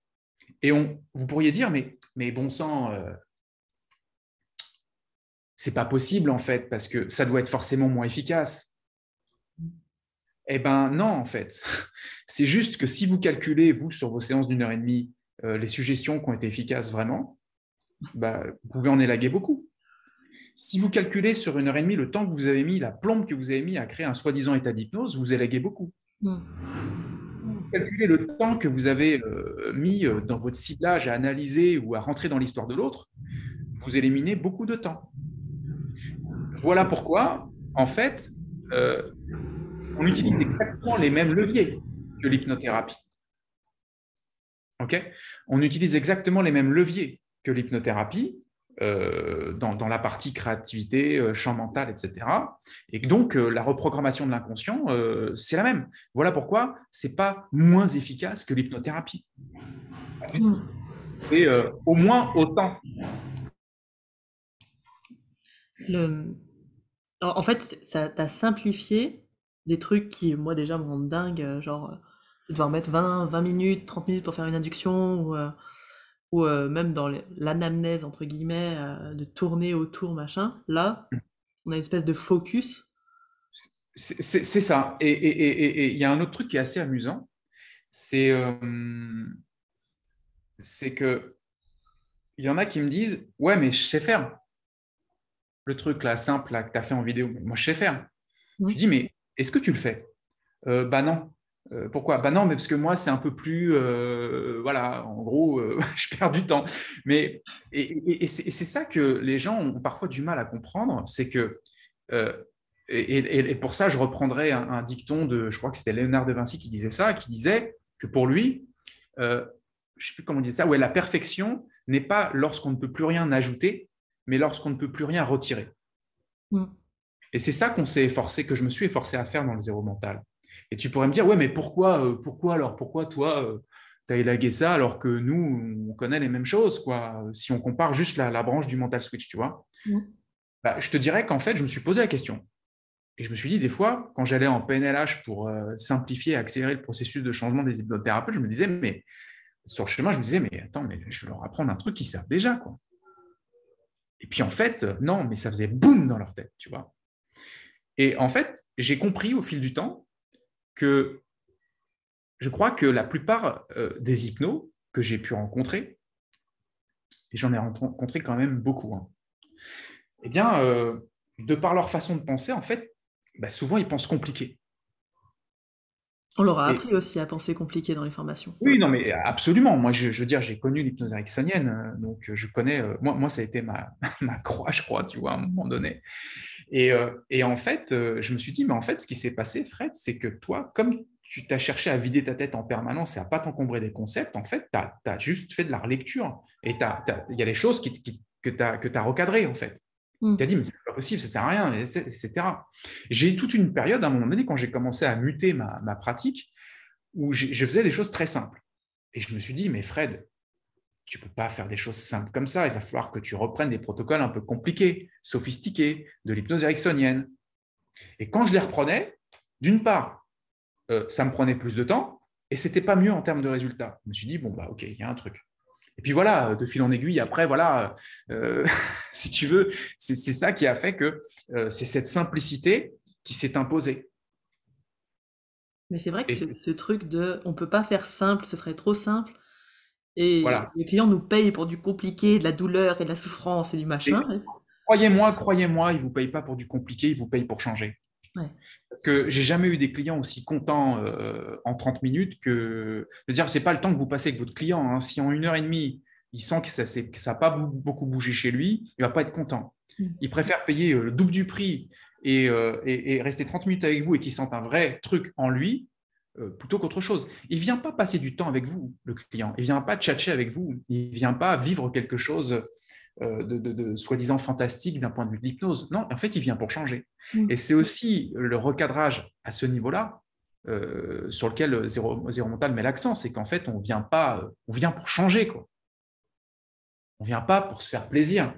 Et on, vous pourriez dire, mais, mais bon sang, euh, c'est pas possible en fait, parce que ça doit être forcément moins efficace. Eh bien non, en fait. C'est juste que si vous calculez, vous, sur vos séances d'une heure et demie, euh, les suggestions qui ont été efficaces vraiment, bah, vous pouvez en élaguer beaucoup. Si vous calculez sur une heure et demie le temps que vous avez mis, la plombe que vous avez mis à créer un soi-disant état d'hypnose, vous élaguez beaucoup. Mm calculez le temps que vous avez euh, mis euh, dans votre ciblage à analyser ou à rentrer dans l'histoire de l'autre, vous éliminez beaucoup de temps. Voilà pourquoi, en fait, euh, on utilise exactement les mêmes leviers que l'hypnothérapie. On utilise exactement les mêmes leviers que l'hypnothérapie, euh, dans, la partie créativité, euh, champ mental, etc. Et donc, euh, la reprogrammation de l'inconscient, c'est la même. Voilà pourquoi ce n'est pas moins efficace que l'hypnothérapie. C'est au moins autant. En fait, ça t'a simplifié des trucs qui, moi, déjà, me rendent dingue, genre devoir mettre 20, 20 minutes, 30 minutes pour faire une induction, ou ou même dans l'anamnèse, entre guillemets, de tourner autour, machin, là, mmh. on a une espèce de focus. C'est ça. Et il y a un autre truc qui est assez amusant, c'est c'est que il y en a qui me disent Ouais, mais je sais faire. Le truc là, simple là, que tu as fait en vidéo, moi je sais faire. Je dis Mais est-ce que tu le fais euh, Bah non. Euh, pourquoi? Bah non, mais parce que moi, c'est un peu plus. Euh, voilà, en gros, euh, je perds du temps. Mais, et, c'est ça que les gens ont parfois du mal à comprendre c'est que. Et, pour ça, je reprendrai un, dicton de, je crois que c'était Léonard de Vinci qui disait ça, qui disait que pour lui, je ne sais plus comment on disait ça, ouais, la perfection n'est pas lorsqu'on ne peut plus rien ajouter, mais lorsqu'on ne peut plus rien retirer. Mm. Et c'est ça qu'on s'est efforcé, que je me suis efforcé à faire dans le zéro mental. Et tu pourrais me dire, ouais, mais pourquoi, euh, pourquoi alors, pourquoi toi, euh, tu as élagué ça alors que nous, on connaît les mêmes choses, quoi, si on compare juste la, branche du mental switch, tu vois? Bah, Je te dirais qu'en fait, je me suis posé la question. Et je me suis dit, des fois, quand j'allais en PNLH pour euh, simplifier et accélérer le processus de changement des hypnothérapeutes, je me disais, mais sur le chemin, je me disais, mais attends, mais je vais leur apprendre un truc qu'ils savent déjà, quoi. Et puis en fait, non, mais ça faisait boum dans leur tête, tu vois. Et en fait, j'ai compris au fil du temps que je crois que la plupart des hypnos que j'ai pu rencontrer, et j'en ai rencontré quand même beaucoup, hein, eh bien, de par leur façon de penser, en fait, bah, souvent ils pensent compliqué. On leur a appris aussi à penser compliqué dans les formations. Oui, non, mais absolument. Moi, je, veux dire, j'ai connu l'hypnose ericksonienne, euh, donc je connais. Euh, moi, moi, ça a été ma, ma, croix, je crois, tu vois, à un moment donné. Et, euh, et en fait, je me suis dit, mais en fait, ce qui s'est passé, Fred, c'est que toi, comme tu t'as cherché à vider ta tête en permanence et à pas t'encombrer des concepts, en fait, tu as, juste fait de la relecture. Et il y a des choses qui, que tu as, as recadrées, en fait. Mm. Tu as dit, mais c'est pas possible, ça sert à rien, etc. J'ai eu toute une période, à un moment donné, quand j'ai commencé à muter ma, pratique, où je faisais des choses très simples. Et je me suis dit, mais Fred, tu ne peux pas faire des choses simples comme ça. Il va falloir que tu reprennes des protocoles un peu compliqués, sophistiqués, de l'hypnose ericksonienne. Et quand je les reprenais, d'une part, euh, ça me prenait plus de temps et c'était pas mieux en termes de résultats. Je me suis dit, bon, bah, ok, il y a un truc. Et puis voilà, de fil en aiguille, après, voilà, euh, si tu veux, c'est ça qui a fait que euh, c'est cette simplicité qui s'est imposée. Mais c'est vrai que ce, truc de on peut pas faire simple, ce serait trop simple. Et les clients nous payent pour du compliqué, de la douleur et de la souffrance et du machin. Croyez-moi, croyez-moi, ils vous payent pas pour du compliqué, ils vous payent pour changer. Parce que j'ai jamais eu des clients aussi contents euh, en 30 minutes que. Je veux dire, c'est pas le temps que vous passez avec votre client. Hein. Si en une heure et demie, il sent que ça n'a pas beaucoup bougé chez lui, il va pas être content. Mm. Il préfère payer euh, le double du prix euh, et, rester 30 minutes avec vous et qu'il sente un vrai truc en lui plutôt qu'autre chose. Il vient pas passer du temps avec vous, le client. Il vient pas tchatcher avec vous. Il vient pas vivre quelque chose euh, de, soi-disant fantastique d'un point de vue de l'hypnose. Non, en fait, il vient pour changer. Mm. Et c'est aussi le recadrage à ce niveau-là euh, sur lequel Zéro, Zéro Mental met l'accent, c'est qu'en fait, on vient pas, on vient pour changer. Quoi. On vient pas pour se faire plaisir.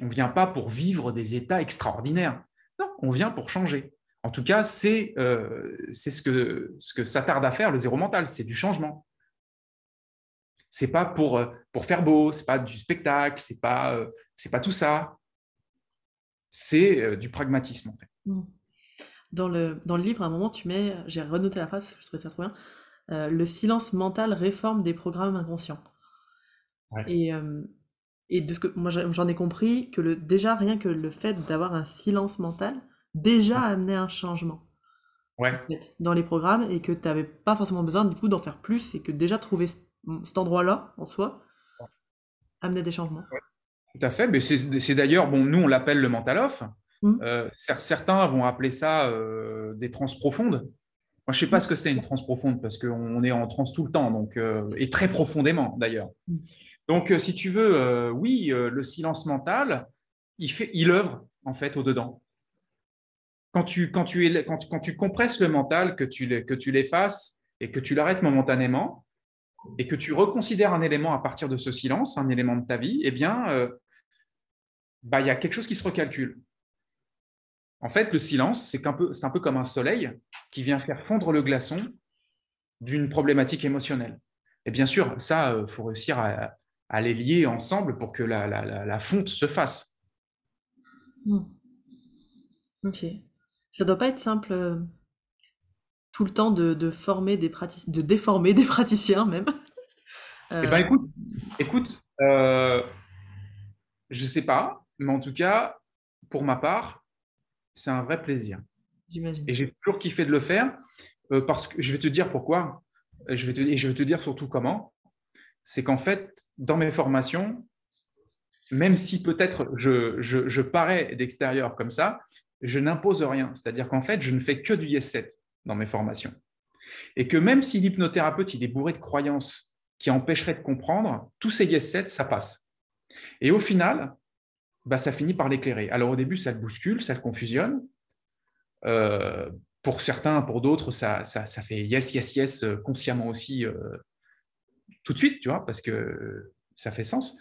On vient pas pour vivre des états extraordinaires. Non, on vient pour changer. En tout cas, c'est euh, ce que, ce que ça tarde à faire, le zéro mental, c'est du changement c'est pas pour, euh, pour faire beau, c'est pas du spectacle, c'est pas, euh, c'est pas tout ça. C'est euh, du pragmatisme en fait. Mmh. Dans le, dans le livre, à un moment, tu mets, j'ai renoté la phrase parce que je trouvais ça trop bien, le silence mental réforme des programmes inconscients. Et, et de ce que moi j'en ai compris que le, déjà rien que le fait d'avoir un silence mental déjà amenait un changement. Ouais. dans les programmes et que tu n'avais pas forcément besoin du coup d'en faire plus et que déjà trouver cet endroit-là, en soi, amener des changements. tout à fait. Mais c'est d'ailleurs, bon, nous, on l'appelle le mental off. Mmh. Euh, certains vont appeler ça euh, des trans profondes. Moi, je ne sais pas mmh. ce que c'est une trans profonde parce qu'on est en transe tout le temps, donc, euh, et très profondément d'ailleurs. Mmh. Donc, si tu veux, oui, le silence mental, il, fait, il œuvre en fait au-dedans. Quand tu, quand, tu quand, tu compresses le mental, que tu, l'effaces et que tu l'arrêtes momentanément, et que tu reconsidères un élément à partir de ce silence, un élément de ta vie, eh bien, euh, bah, il y a quelque chose qui se recalcule. En fait, le silence, c'est un, peu, un peu comme un soleil qui vient faire fondre le glaçon d'une problématique émotionnelle. Et bien sûr, ça, il euh, faut réussir à, les lier ensemble pour que la, fonte se fasse. Hmm. Ok. Ça doit pas être simple euh, tout le temps de, former des praticiens, de déformer des praticiens même. Eh ben, écoute, écoute euh, je sais pas, mais en tout cas, pour ma part, c'est un vrai plaisir. J'imagine. Et j'ai toujours kiffé de le faire euh, parce que je vais te dire pourquoi. Je vais te, et je vais te dire surtout comment. C'est qu'en fait, dans mes formations, même si peut-être je, je, je parais d'extérieur comme ça, je n'impose rien. C'est-à-dire qu'en fait, je ne fais que du yes 7 dans mes formations. Et que même si l'hypnothérapeute il est bourré de croyances qui empêcheraient de comprendre, tous ces yes 7 ça passe. Et au final, bah, ça finit par l'éclairer. Alors au début, ça le bouscule, ça le confusionne. Euh, pour certains, pour d'autres, ça, ça, fait yes, yes, yes euh, consciemment aussi euh, tout de suite, tu vois, parce que ça fait sens.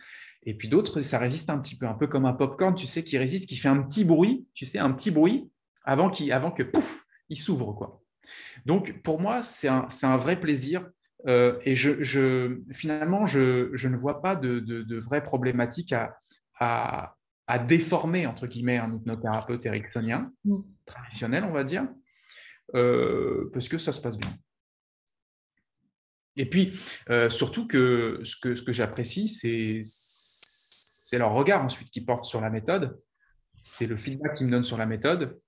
Et puis d'autres, ça résiste un petit peu, un peu comme un popcorn, tu sais, qui résiste, qui fait un petit bruit, tu sais, un petit bruit avant, avant que pouf, il s'ouvre, quoi. Donc, pour moi, c'est un, vrai plaisir. Euh, et je, finalement, je, ne vois pas de, de, vraies problématiques à, déformer, entre guillemets, un hypnothérapeute ericksonien, mm. traditionnel, on va dire, euh, parce que ça se passe bien. Et puis, euh, surtout que ce que, ce que j'apprécie, c'est, c'est leur regard ensuite qui porte sur la méthode. C'est le feedback qu'ils me donnent sur la méthode.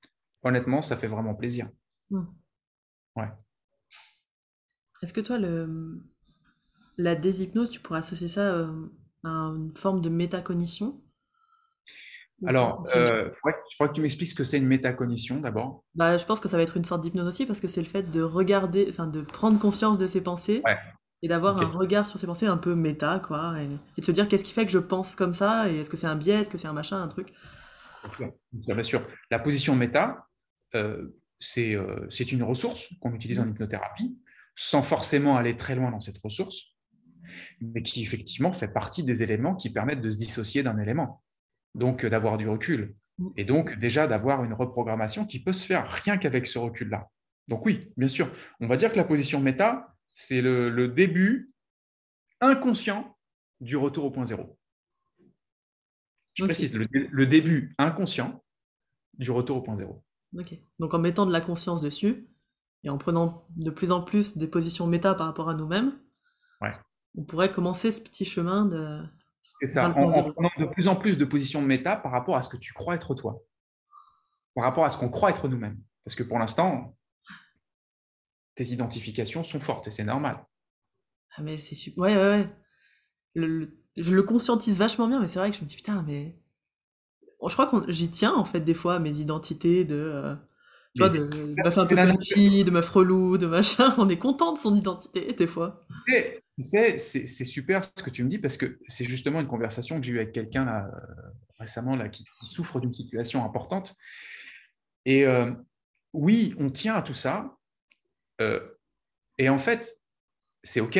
Honnêtement, ça fait vraiment plaisir. Hmm. Ouais. Est-ce que toi, le, la déshypnose, tu pourrais associer ça euh, à une forme de métacognition? Alors, euh, il faudrait que tu m'expliques ce que c'est une métacognition d'abord. Bah, je pense que ça va être une sorte d'hypnose aussi parce que c'est le fait de regarder, enfin de prendre conscience de ses pensées et d'avoir un regard sur ses pensées un peu méta, quoi, et, de se dire qu'est-ce qui fait que je pense comme ça et est-ce que c'est un biais, est-ce que c'est un machin, un truc. Bien sûr. La position méta, euh, euh, c'est une ressource qu'on utilise en mmh. hypnothérapie sans forcément aller très loin dans cette ressource, mais qui effectivement fait partie des éléments qui permettent de se dissocier d'un élément donc euh, d'avoir du recul. Mm. Et donc déjà d'avoir une reprogrammation qui peut se faire rien qu'avec ce recul-là. Donc oui, bien sûr, on va dire que la position méta, c'est le, début inconscient du retour au point zéro. Je précise, le, début inconscient du retour au point zéro. Ok. Donc en mettant de la conscience dessus et en prenant de plus en plus des positions méta par rapport à nous-mêmes, on pourrait commencer ce petit chemin de, c'est ça, en, prenant de plus en plus de positions de méta par rapport à ce que tu crois être toi, par rapport à ce qu'on croit être nous-mêmes. Parce que pour l'instant, tes identifications sont fortes et c'est normal. Ah mais c'est super. Ouais, ouais, ouais. je le conscientise vachement bien, mais c'est vrai que je me dis putain, mais. Je crois que j'y tiens en fait des fois à mes identités de. Euh, tu vois, de, de meuf un peu de meuf relou, de machin. On est content de son identité des fois. Tu sais, c'est super ce que tu me dis parce que c'est justement une conversation que j'ai eue avec quelqu'un euh, récemment là, qui, souffre d'une situation importante. Et euh, oui, on tient à tout ça. Euh, et en fait, c'est OK.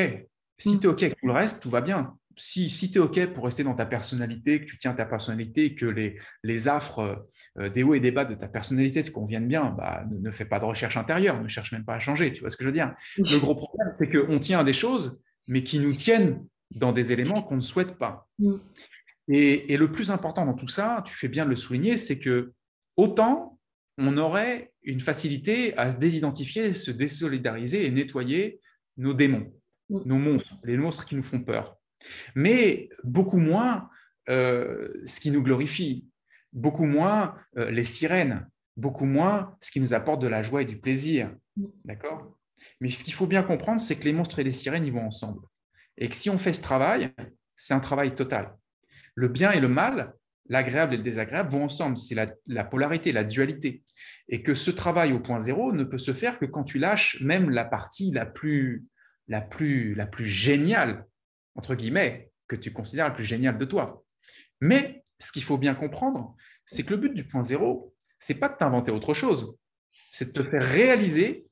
Si mm. tu es OK avec tout le reste, tout va bien. Si, si tu es OK pour rester dans ta personnalité, que tu tiens ta personnalité, que les, les affres des hauts et des bas de ta personnalité te conviennent bien, bah, ne, ne, fais pas de recherche intérieure, ne cherche même pas à changer. Tu vois ce que je veux dire? Le gros problème, c'est qu'on tient à des choses mais qui nous tiennent dans des éléments qu'on ne souhaite pas. Mm. Et, le plus important dans tout ça, tu fais bien de le souligner, c'est que autant on aurait une facilité à se désidentifier, se désolidariser et nettoyer nos démons, nos monstres, les monstres qui nous font peur. Mais beaucoup moins euh, ce qui nous glorifie, beaucoup moins euh, les sirènes, beaucoup moins ce qui nous apporte de la joie et du plaisir. D'accord? Mais ce qu'il faut bien comprendre, c'est que les monstres et les sirènes, ils vont ensemble. Et que si on fait ce travail, c'est un travail total. Le bien et le mal, l'agréable et le désagréable vont ensemble. C'est la, polarité, la dualité. Et que ce travail au point zéro ne peut se faire que quand tu lâches même la partie la plus, la plus, la plus géniale, entre guillemets, que tu considères la plus géniale de toi. Mais ce qu'il faut bien comprendre, c'est que le but du point zéro, c'est pas de t'inventer autre chose, c'est de te faire réaliser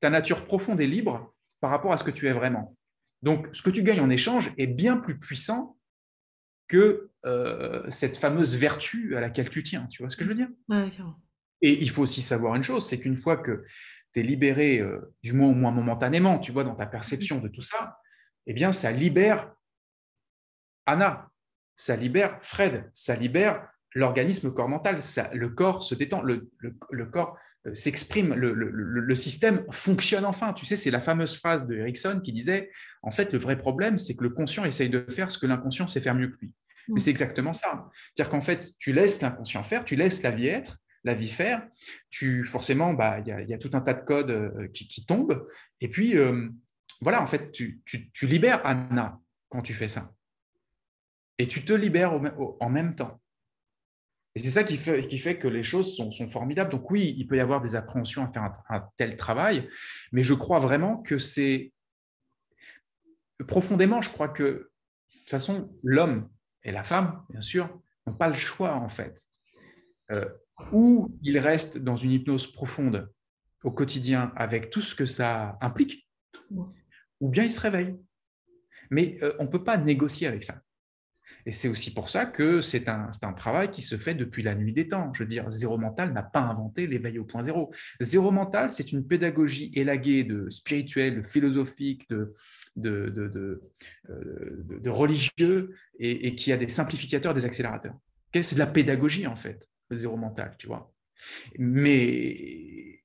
ta nature profonde et libre par rapport à ce que tu es vraiment. Donc, ce que tu gagnes en échange est bien plus puissant que euh, cette fameuse vertu à laquelle tu tiens. Tu vois ce que je veux dire? Et il faut aussi savoir une chose, c'est qu'une fois que tu es libéré, euh, du moins au moins momentanément, tu vois, dans ta perception de tout ça, eh bien, ça libère Anna, ça libère Fred, ça libère l'organisme corps mental, ça, le corps se détend, le, le corps euh, s'exprime, le, système fonctionne enfin. Tu sais, c'est la fameuse phrase de Erickson qui disait, en fait, le vrai problème, c'est que le conscient essaye de faire ce que l'inconscient sait faire mieux que lui. Mais mm. c'est exactement ça. C'est-à-dire qu'en fait, tu laisses l'inconscient faire, tu laisses la vie être, la vie faire. Tu forcément, bah, il y, a tout un tas de codes euh, qui, tombent. Et puis, euh, voilà, en fait, tu, libères Anna quand tu fais ça. Et tu te libères en même temps. Et c'est ça qui fait, qui fait, que les choses sont, formidables. Donc oui, il peut y avoir des appréhensions à faire un, tel travail, mais je crois vraiment que c'est... Profondément, je crois que de toute façon, l'homme et la femme, bien sûr, n'ont pas le choix en fait. Euh, ou ils restent dans une hypnose profonde au quotidien avec tout ce que ça implique, ou bien ils se réveillent. Mais euh, on ne peut pas négocier avec ça. Et c'est aussi pour ça que c'est un, un, travail qui se fait depuis la nuit des temps. Je veux dire, Zéro Mental n'a pas inventé l'éveil au point zéro. Zéro Mental, c'est une pédagogie élaguée de spirituel, de philosophique, de, de, de, euh, religieux et, qui a des simplificateurs, des accélérateurs. C'est de la pédagogie, en fait, le Zéro Mental, tu vois. Mais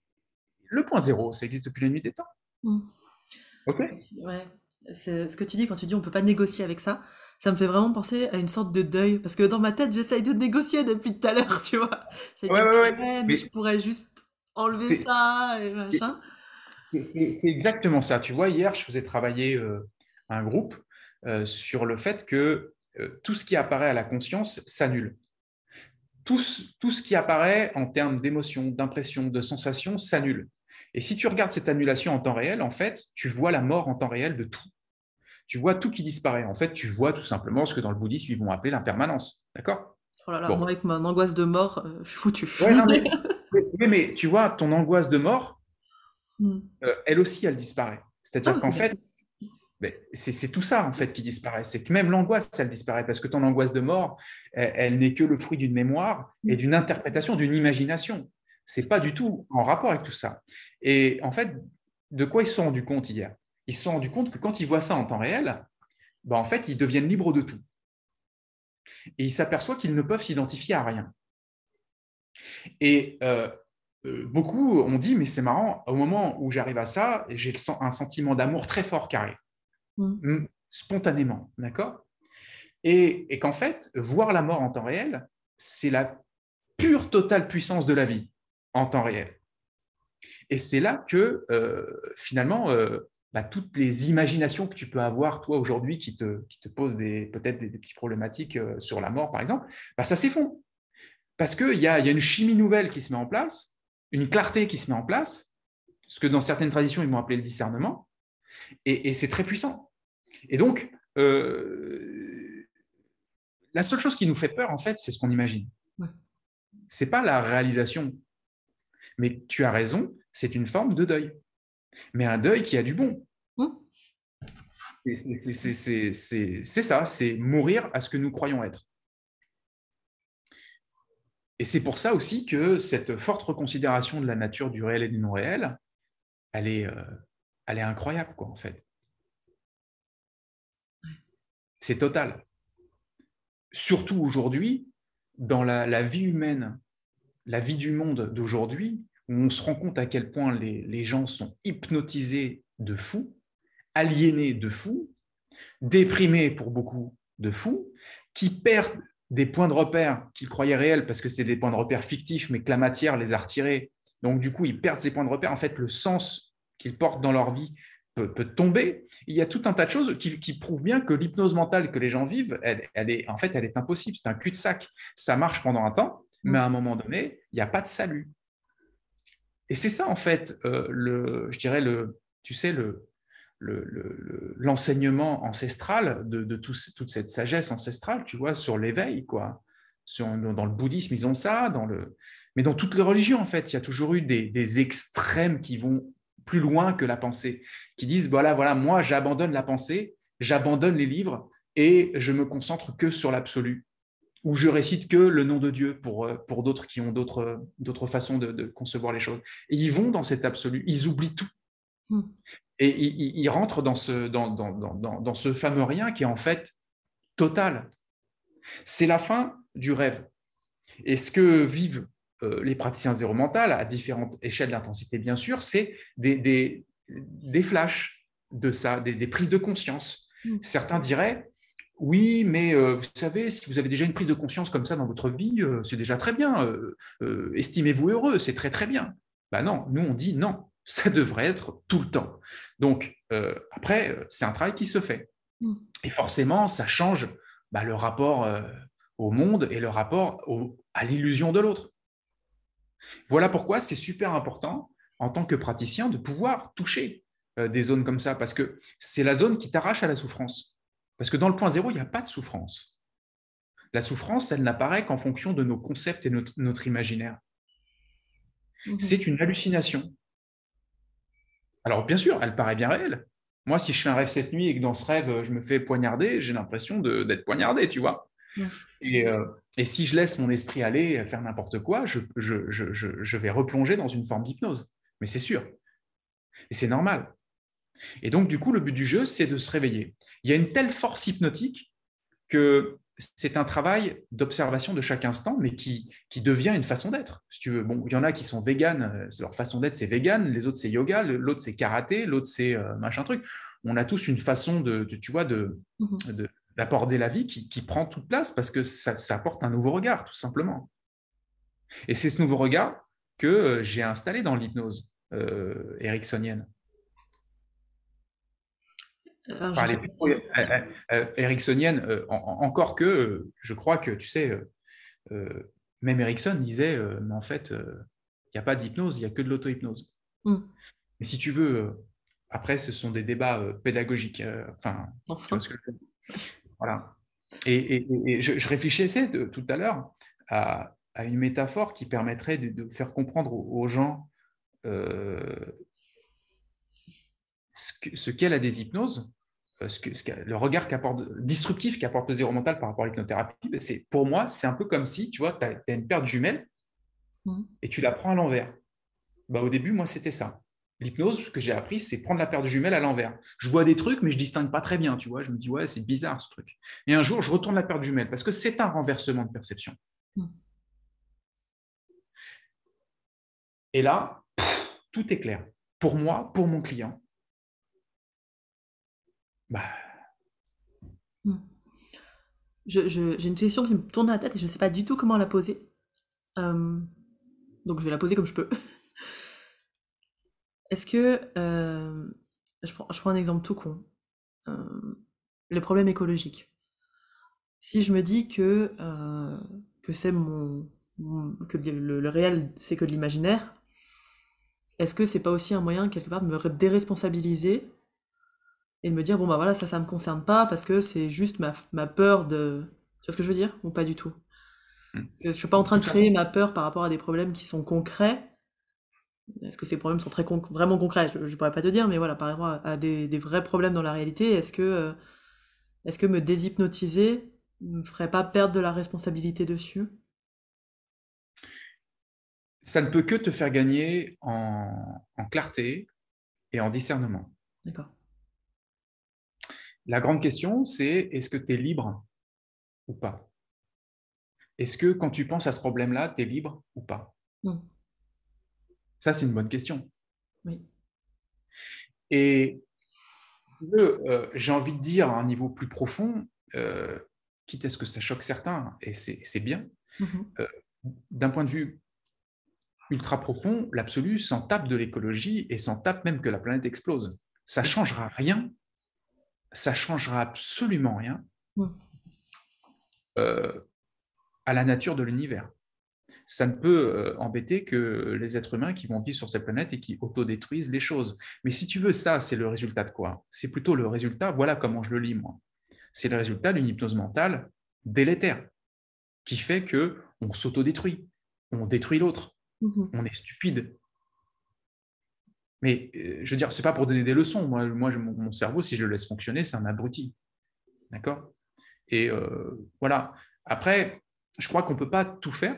le point zéro, ça existe depuis la nuit des temps. Mmh. Ok. Ouais. C'est ce que tu dis quand tu dis on peut pas négocier avec ça. Ça me fait vraiment penser à une sorte de deuil parce que dans ma tête j'essaye de négocier depuis tout à l'heure, tu vois. Ouais, ouais, ouais. mais, je pourrais juste enlever ça et machin. C'est exactement ça. Tu vois, hier je faisais travailler euh, un groupe euh, sur le fait que euh, tout ce qui apparaît à la conscience s'annule. Tout, tout, ce qui apparaît en termes d'émotion, d'impression, de sensation s'annule. Et si tu regardes cette annulation en temps réel, en fait, tu vois la mort en temps réel de tout. Tu vois tout qui disparaît. En fait, tu vois tout simplement ce que dans le bouddhisme, ils vont appeler l'impermanence. D'accord? Oh là là, moi, avec mon angoisse de mort, euh, je suis foutu. mais, mais, tu vois, ton angoisse de mort, hmm. euh, elle aussi, elle disparaît. C'est-à-dire ah, qu'en fait, c'est tout ça en fait qui disparaît. C'est que même l'angoisse, elle disparaît parce que ton angoisse de mort, elle n'est que le fruit d'une mémoire et d'une interprétation, d'une imagination. C'est pas du tout en rapport avec tout ça. Et en fait, de quoi ils se sont rendus compte hier? Ils se sont rendus compte que quand ils voient ça en temps réel, ben en fait, ils deviennent libres de tout. Et ils s'aperçoivent qu'ils ne peuvent s'identifier à rien. Et euh, euh, beaucoup ont dit, mais c'est marrant, au moment où j'arrive à ça, j'ai un sentiment d'amour très fort qui arrive, mmh. spontanément, d'accord? Et qu'en fait, voir la mort en temps réel, c'est la pure totale puissance de la vie en temps réel. Et c'est là que euh, finalement, euh, bah, toutes les imaginations que tu peux avoir toi aujourd'hui qui te, qui te posent peut-être des, petites problématiques euh, sur la mort, par exemple, bah, ça s'effondre. Parce qu'il y a, y a une chimie nouvelle qui se met en place, une clarté qui se met en place, ce que dans certaines traditions, ils vont appeler le discernement, et, c'est très puissant. Et donc, la seule chose qui nous fait peur, en fait, c'est ce qu'on imagine. Ce n'est pas la réalisation mais tu as raison, c'est une forme de deuil. Mais un deuil qui a du bon. Mmh. C'est ça, c'est mourir à ce que nous croyons être. Et c'est pour ça aussi que cette forte reconsidération de la nature du réel et du non réel, elle est, euh, elle est incroyable, quoi, en fait. C'est total. Surtout aujourd'hui, dans la vie humaine la vie du monde d'aujourd'hui, où on se rend compte à quel point les, gens sont hypnotisés de fous, aliénés de fous, déprimés pour beaucoup de fous, qui perdent des points de repère qu'ils croyaient réels parce que c'est des points de repère fictifs, mais que la matière les a retirés. Donc, du coup, ils perdent ces points de repère. En fait, le sens qu'ils portent dans leur vie peut, tomber. Il y a tout un tas de choses qui, prouvent bien que l'hypnose mentale que les gens vivent, elle, est, en fait, elle est impossible. C'est un cul-de-sac. Ça marche pendant un temps, mais à un moment donné, il n'y a pas de salut. Et c'est ça, en fait, euh, le, je dirais, le, tu sais, le, l'enseignement ancestral de, toute cette sagesse ancestrale, tu vois, sur l'éveil, quoi. dans le bouddhisme, ils ont ça, dans le... mais dans toutes les religions, en fait, il y a toujours eu des, extrêmes qui vont plus loin que la pensée, qui disent, voilà, voilà, moi, j'abandonne la pensée, j'abandonne les livres et je me concentre que sur l'absolu où je récite que le nom de Dieu pour, euh, pour d'autres qui ont d'autres, d'autres façons de, concevoir les choses. Et ils vont dans cet absolu, ils oublient tout. Hmm. Et ils, rentrent dans ce, dans, dans, dans, dans, ce fameux rien qui est en fait total. C'est la fin du rêve. Et ce que vivent euh, les praticiens zéro mental, à différentes échelles d'intensité, bien sûr, c'est des, des, des, flashs de ça, des, des prises de conscience. Hmm. Certains diraient, oui, mais euh, vous savez, si vous avez déjà une prise de conscience comme ça dans votre vie, euh, c'est déjà très bien. Euh, estimez-vous heureux, c'est très très bien. Ben non, nous on dit non, ça devrait être tout le temps. Donc après, c'est un travail qui se fait. Mm. Et forcément, ça change bah, le rapport au monde et le rapport à l'illusion de l'autre. Voilà pourquoi c'est super important en tant que praticien de pouvoir toucher des zones comme ça, parce que c'est la zone qui t'arrache à la souffrance. Parce que dans le point zéro, il n'y a pas de souffrance. La souffrance, elle n'apparaît qu'en fonction de nos concepts et notre, notre imaginaire. Mhm. C'est une hallucination. Alors, bien sûr, elle paraît bien réelle. Moi, si je fais un rêve cette nuit et que dans ce rêve, je me fais poignarder, j'ai l'impression d'être poignardé, tu vois. Et, euh, et, si je laisse mon esprit aller faire n'importe quoi, je, je, je, je, vais replonger dans une forme d'hypnose. Mais c'est sûr. Et c'est normal. Et donc, du coup, le but du jeu, c'est de se réveiller. Il y a une telle force hypnotique que c'est un travail d'observation de chaque instant, mais qui, qui devient une façon d'être. Si tu veux, bon, il y en a qui sont véganes, euh, leur façon d'être c'est vegan, les autres c'est yoga, l'autre c'est karaté, l'autre c'est euh, machin truc. On a tous une façon de, tu vois, de, mhm. D'aborder la vie qui, prend toute place parce que ça, ça, apporte un nouveau regard, tout simplement. Et c'est ce nouveau regard que euh, j'ai installé dans l'hypnose euh, ericksonienne. Ericksonienne, encore que je crois que, tu sais, euh, même Erickson disait, mais en fait, il n'y a pas d'hypnose, il n'y a que de l'auto-hypnose. Mm. Mais si tu veux, après, ce sont des débats pédagogiques. enfin, voilà. Et, je, réfléchissais tout à l'heure à, une métaphore qui permettrait de, faire comprendre aux, gens ce qu'est la déshypnose, ce que, ce le regard qu'apporte, disruptif qu'apporte le zéro mental par rapport à l'hypnothérapie, ben, c'est, pour moi, c'est un peu comme si, tu vois, tu as, une paire de jumelles mmh. et tu la prends à l'envers. Bah, au début, moi, c'était ça. L'hypnose, ce que j'ai appris, c'est prendre la paire de jumelles à l'envers. Je vois des trucs, mais je distingue pas très bien, tu vois. Je me dis, ouais, c'est bizarre ce truc. Et un jour, je retourne la paire de jumelles parce que c'est un renversement de perception. Mmh. Et là, tout est clair. Pour moi, pour mon client, bah. Hmm. J'ai une question qui me tourne à la tête et je ne sais pas du tout comment la poser. Euh, donc je vais la poser comme je peux. Est-ce que. Euh, je, prends, je, prends, un exemple tout con. Euh, le problème écologique. Si je me dis que, que c'est mon, que le, le réel, c'est que de l'imaginaire, est-ce que c'est pas aussi un moyen quelque part de me déresponsabiliser et de me dire bon bah voilà ça ça me concerne pas parce que c'est juste ma, ma, peur de tu vois ce que je veux dire ou pas du tout? Hmm. je suis pas en train de créer ma peur par rapport à des problèmes qui sont concrets est-ce que ces problèmes sont très vraiment concrets? Je, ne pourrais pas te dire mais voilà par rapport à, des, des, vrais problèmes dans la réalité est-ce que euh, est-ce que me déshypnotiser me ferait pas perdre de la responsabilité dessus? Ça ne peut que te faire gagner en, en clarté et en discernement. D'accord. La grande question, c'est est-ce que tu es libre ou pas? Est-ce que quand tu penses à ce problème-là, tu es libre ou pas? Ça, c'est une bonne question. Oui. Et euh, j'ai envie de dire à un niveau plus profond, euh, quitte à ce que ça choque certains, et c'est bien, mm-hmm. euh, d'un point de vue ultra profond, l'absolu s'en tape de l'écologie et s'en tape même que la planète explose. Ça ne changera rien ça changera absolument rien à la nature de l'univers. Ça ne peut euh, embêter que les êtres humains qui vont vivre sur cette planète et qui autodétruisent les choses. Mais si tu veux, ça, c'est le résultat de quoi? C'est plutôt le résultat, voilà comment je le lis moi. C'est le résultat d'une hypnose mentale délétère qui fait que on s'autodétruit, on détruit l'autre, mmh on est stupide, mais euh, je veux dire, ce n'est pas pour donner des leçons. Moi, moi mon cerveau, si je le laisse fonctionner, c'est un abruti. D'accord? Et euh, voilà. Après, je crois qu'on ne peut pas tout faire.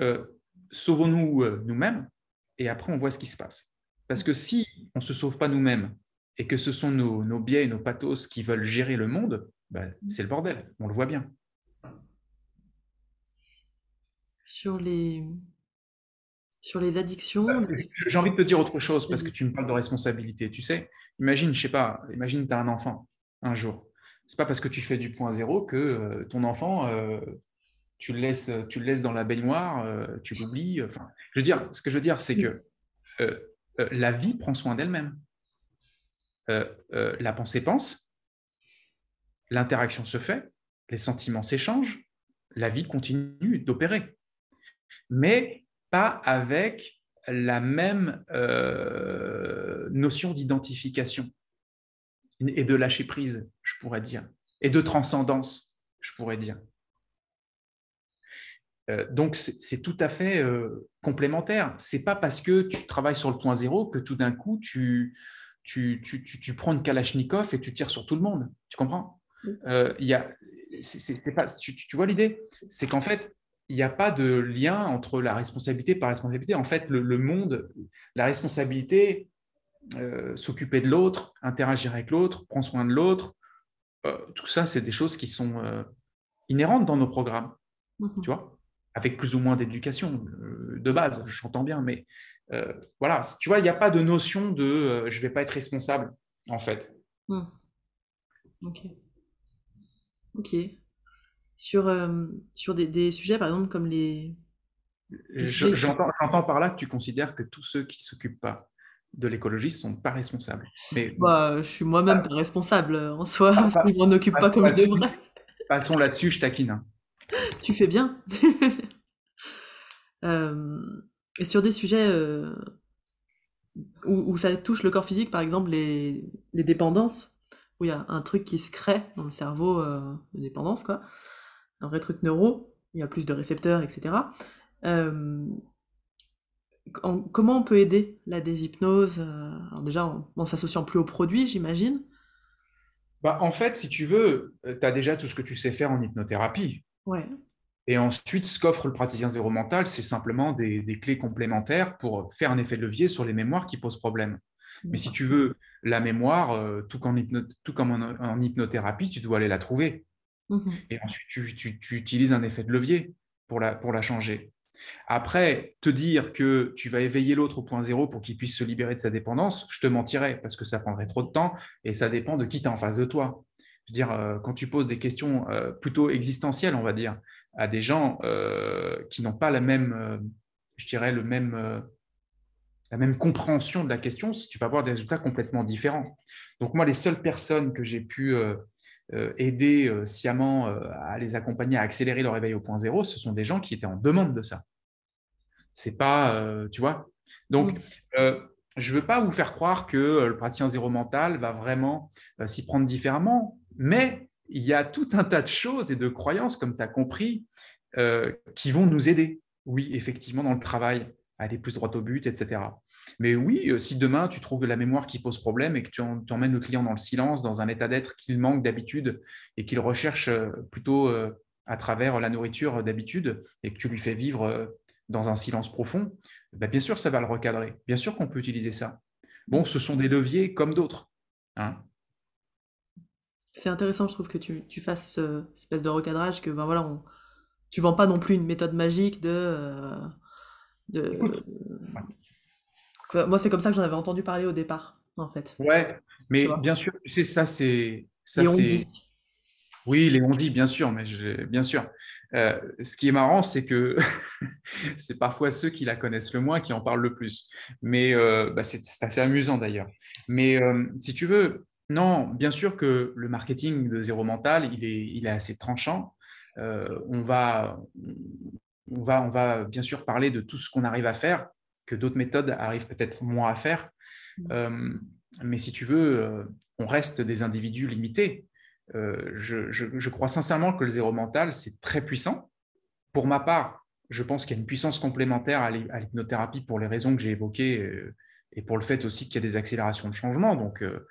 Euh, sauvons-nous nous-mêmes et après, on voit ce qui se passe. Parce que si on ne se sauve pas nous-mêmes et que ce sont nos, biais et nos pathos qui veulent gérer le monde, bah, c'est le bordel. On le voit bien. Sur les, sur les addictions. Euh, j'ai envie de te dire autre chose parce que tu me parles de responsabilité. Tu sais, imagine, je sais pas, imagine tu as un enfant un jour. C'est pas parce que tu fais du point zéro que euh, ton enfant, euh, tu, le laisses, tu le laisses dans la baignoire, tu l'oublies. Enfin, je veux dire, ce que je veux dire, c'est que la vie prend soin d'elle-même. la pensée pense, l'interaction se fait, les sentiments s'échangent, la vie continue d'opérer. Mais pas avec la même euh, notion d'identification et de lâcher prise, je pourrais dire, et de transcendance, je pourrais dire. Euh, donc c'est tout à fait euh, complémentaire. C'est pas parce que tu travailles sur le point zéro que tout d'un coup tu, tu, tu, tu, prends une Kalachnikov et tu tires sur tout le monde. Tu comprends? Il y a, c'est pas, tu, tu vois l'idée? C'est qu'en fait, il n'y a pas de lien entre la responsabilité par responsabilité. En fait, le, monde, la responsabilité, euh, s'occuper de l'autre, interagir avec l'autre, prendre soin de l'autre, euh, tout ça, c'est des choses qui sont, euh, inhérente dans nos programmes, Mhm. tu vois, avec plus ou moins d'éducation euh, de base, j'entends bien, mais euh, voilà, tu vois, il n'y a pas de notion de euh, je ne vais pas être responsable, en fait. Hmm. Ok. Ok. Sur, euh, sur des, des sujets, par exemple, comme les... Je- J'entends j'entends par là que tu considères que tous ceux qui ne s'occupent pas de l'écologie ne sont pas responsables. Mais Bah, je suis moi-même pas responsable en soi, Ah, parce pas- que je m'en occupe pas- pas comme je devrais. passons là-dessus, je taquine. hein. Tu fais bien. Euh, et sur des sujets euh, où, où ça touche le corps physique, par exemple les, les dépendances, où il y a un truc qui se crée dans le cerveau euh, de dépendance, quoi, un vrai truc neuro, il y a plus de récepteurs, etc. En- comment on peut aider la déshypnose Alors déjà, en, en s'associant plus aux produits, j'imagine? Bah, en fait, si tu veux, tu as déjà tout ce que tu sais faire en hypnothérapie. Ouais. Et ensuite, ce qu'offre le praticien zéro mental, c'est simplement des, des clés complémentaires pour faire un effet de levier sur les mémoires qui posent problème. Mais si tu veux la mémoire, euh, tout, qu'en hypno- tout comme en, en hypnothérapie, tu dois aller la trouver. Mhm. Et ensuite, tu, tu- tu utilises un effet de levier pour la, pour la changer. Après, te dire que tu vas éveiller l'autre au point zéro pour qu'il puisse se libérer de sa dépendance, je te mentirais parce que ça prendrait trop de temps et ça dépend de qui tu en face de toi. Je veux dire, euh, quand tu poses des questions euh, plutôt existentielles, on va dire, à des gens euh, qui n'ont pas la même, euh, je dirais, le même, euh, la même compréhension de la question, tu vas avoir des résultats complètement différents. Donc moi, les seules personnes que j'ai pu aider sciemment à les accompagner à accélérer leur éveil au point zéro, ce sont des gens qui étaient en demande de ça. C'est pas, tu vois. Donc, je ne veux pas vous faire croire que le praticien zéro mental va vraiment s'y prendre différemment, mais il y a tout un tas de choses et de croyances, comme tu as compris, euh, qui vont nous aider, oui, effectivement, dans le travail, aller plus droit au but, etc. Mais oui, euh, si demain tu trouves la mémoire qui pose problème et que tu, emmènes le client dans le silence, dans un état d'être qu'il manque d'habitude et qu'il recherche euh, plutôt à travers la nourriture d'habitude et que tu lui fais vivre dans un silence profond, ben, bien sûr, ça va le recadrer. Bien sûr qu'on peut utiliser ça. Bon, ce sont des leviers comme d'autres. hein. C'est intéressant, je trouve, que tu, tu fasses ce cette espèce de recadrage, que ben voilà, on, tu vends pas non plus une méthode magique de. euh, de moi, c'est comme ça que j'en avais entendu parler au départ, en fait. Ouais, mais bien sûr, tu sais, ça c'est. Ça, on c'est... dit. Oui, les on-dit, bien sûr, mais je- bien sûr. Euh, ce qui est marrant, c'est que c'est parfois ceux qui la connaissent le moins qui en parlent le plus. Mais euh, bah, c'est c'est assez amusant d'ailleurs. Mais euh, si tu veux, non, bien sûr que le marketing de zéro mental, il est, il est assez tranchant. Euh, on, va, on, va, on va bien sûr parler de tout ce qu'on arrive à faire, que d'autres méthodes arrivent peut-être moins à faire. Euh, mais si tu veux, euh, on reste des individus limités. Euh, je, je- je crois sincèrement que le zéro mental, c'est très puissant. Pour ma part, je pense qu'il y a une puissance complémentaire à l'hy- à l'hypnothérapie pour les raisons que j'ai évoquées et pour le fait aussi qu'il y a des accélérations de changement. Donc, euh,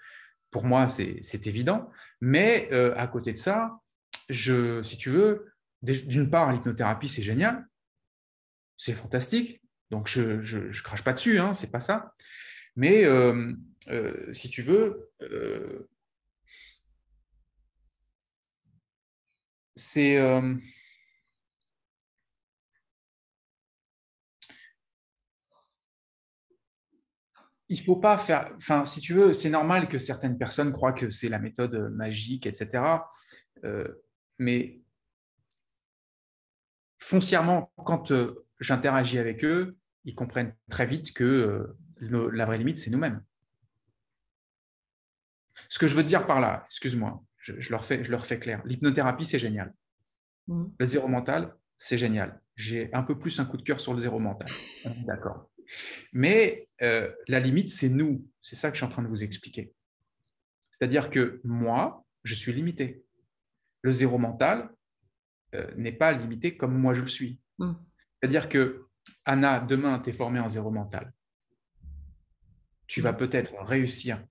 pour moi, c'est évident. Mais euh, à côté de ça, je, si tu veux, d'une part, l'hypnothérapie, c'est génial. C'est fantastique. Donc, je crache pas dessus, hein, c'est pas ça. Mais euh, euh, si tu veux, c'est il faut pas faire enfin si tu veux c'est normal que certaines personnes croient que c'est la méthode magique etc Euh, mais foncièrement quand euh, j'interagis avec eux ils comprennent très vite que euh, le- la vraie limite c'est nous-mêmes ce que je veux dire par là excuse-moi je, je leur fais je leur fais clair l'hypnothérapie c'est génial Mhm. Le zéro mental, c'est génial. J'ai un peu plus un coup de cœur sur le zéro mental. D'accord. Mais euh, la limite, c'est nous. C'est ça que je suis en train de vous expliquer. C'est-à-dire que moi, je suis limité. Le zéro mental euh, n'est pas limité comme moi je le suis. Mm. C'est-à-dire que, Anna, demain, tu es formée en zéro mental. Tu vas peut-être réussir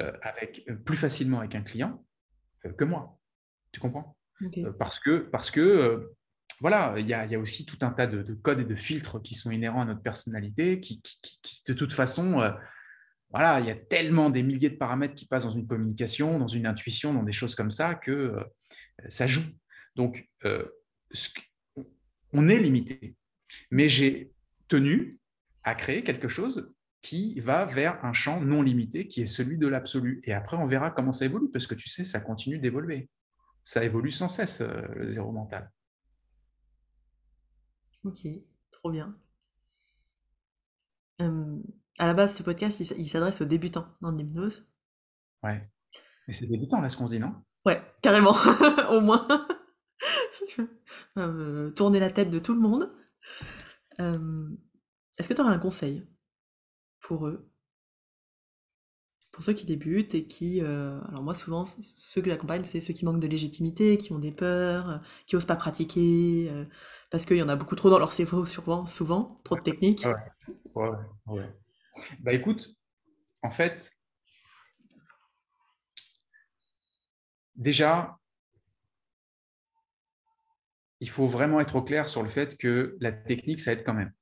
euh, avec, plus facilement avec un client que moi. Tu comprends? Parce que, parce que voilà, il y, a, aussi tout un tas de, de codes et de filtres qui sont inhérents à notre personnalité, qui, de toute façon, euh, voilà, il y a tellement des milliers de paramètres qui passent dans une communication, dans une intuition, dans des choses comme ça, que euh, ça joue. Donc, on est limité. Mais j'ai tenu à créer quelque chose qui va vers un champ non limité, qui est celui de l'absolu. Et après, on verra comment ça évolue, parce que tu sais, ça continue d'évoluer. Ça évolue sans cesse, euh, le zéro mental. Ok, trop bien. Euh, à la base, ce podcast, il s'adresse aux débutants dans l'hypnose. Ouais. Mais c'est débutant, là, ce qu'on se dit, non? Ouais, carrément, au moins. Euh, tourner la tête de tout le monde. Est-ce que tu auras un conseil pour eux? Pour ceux qui débutent et qui, euh, alors moi souvent, ceux que j'accompagne, c'est ceux qui manquent de légitimité, qui ont des peurs, euh, qui osent pas pratiquer, euh, parce qu'il y en a beaucoup trop dans leur cerveau souvent, souvent trop de techniques. Ouais, ouais, Bah écoute, en fait, déjà, il faut vraiment être au clair sur le fait que la technique, ça aide quand même.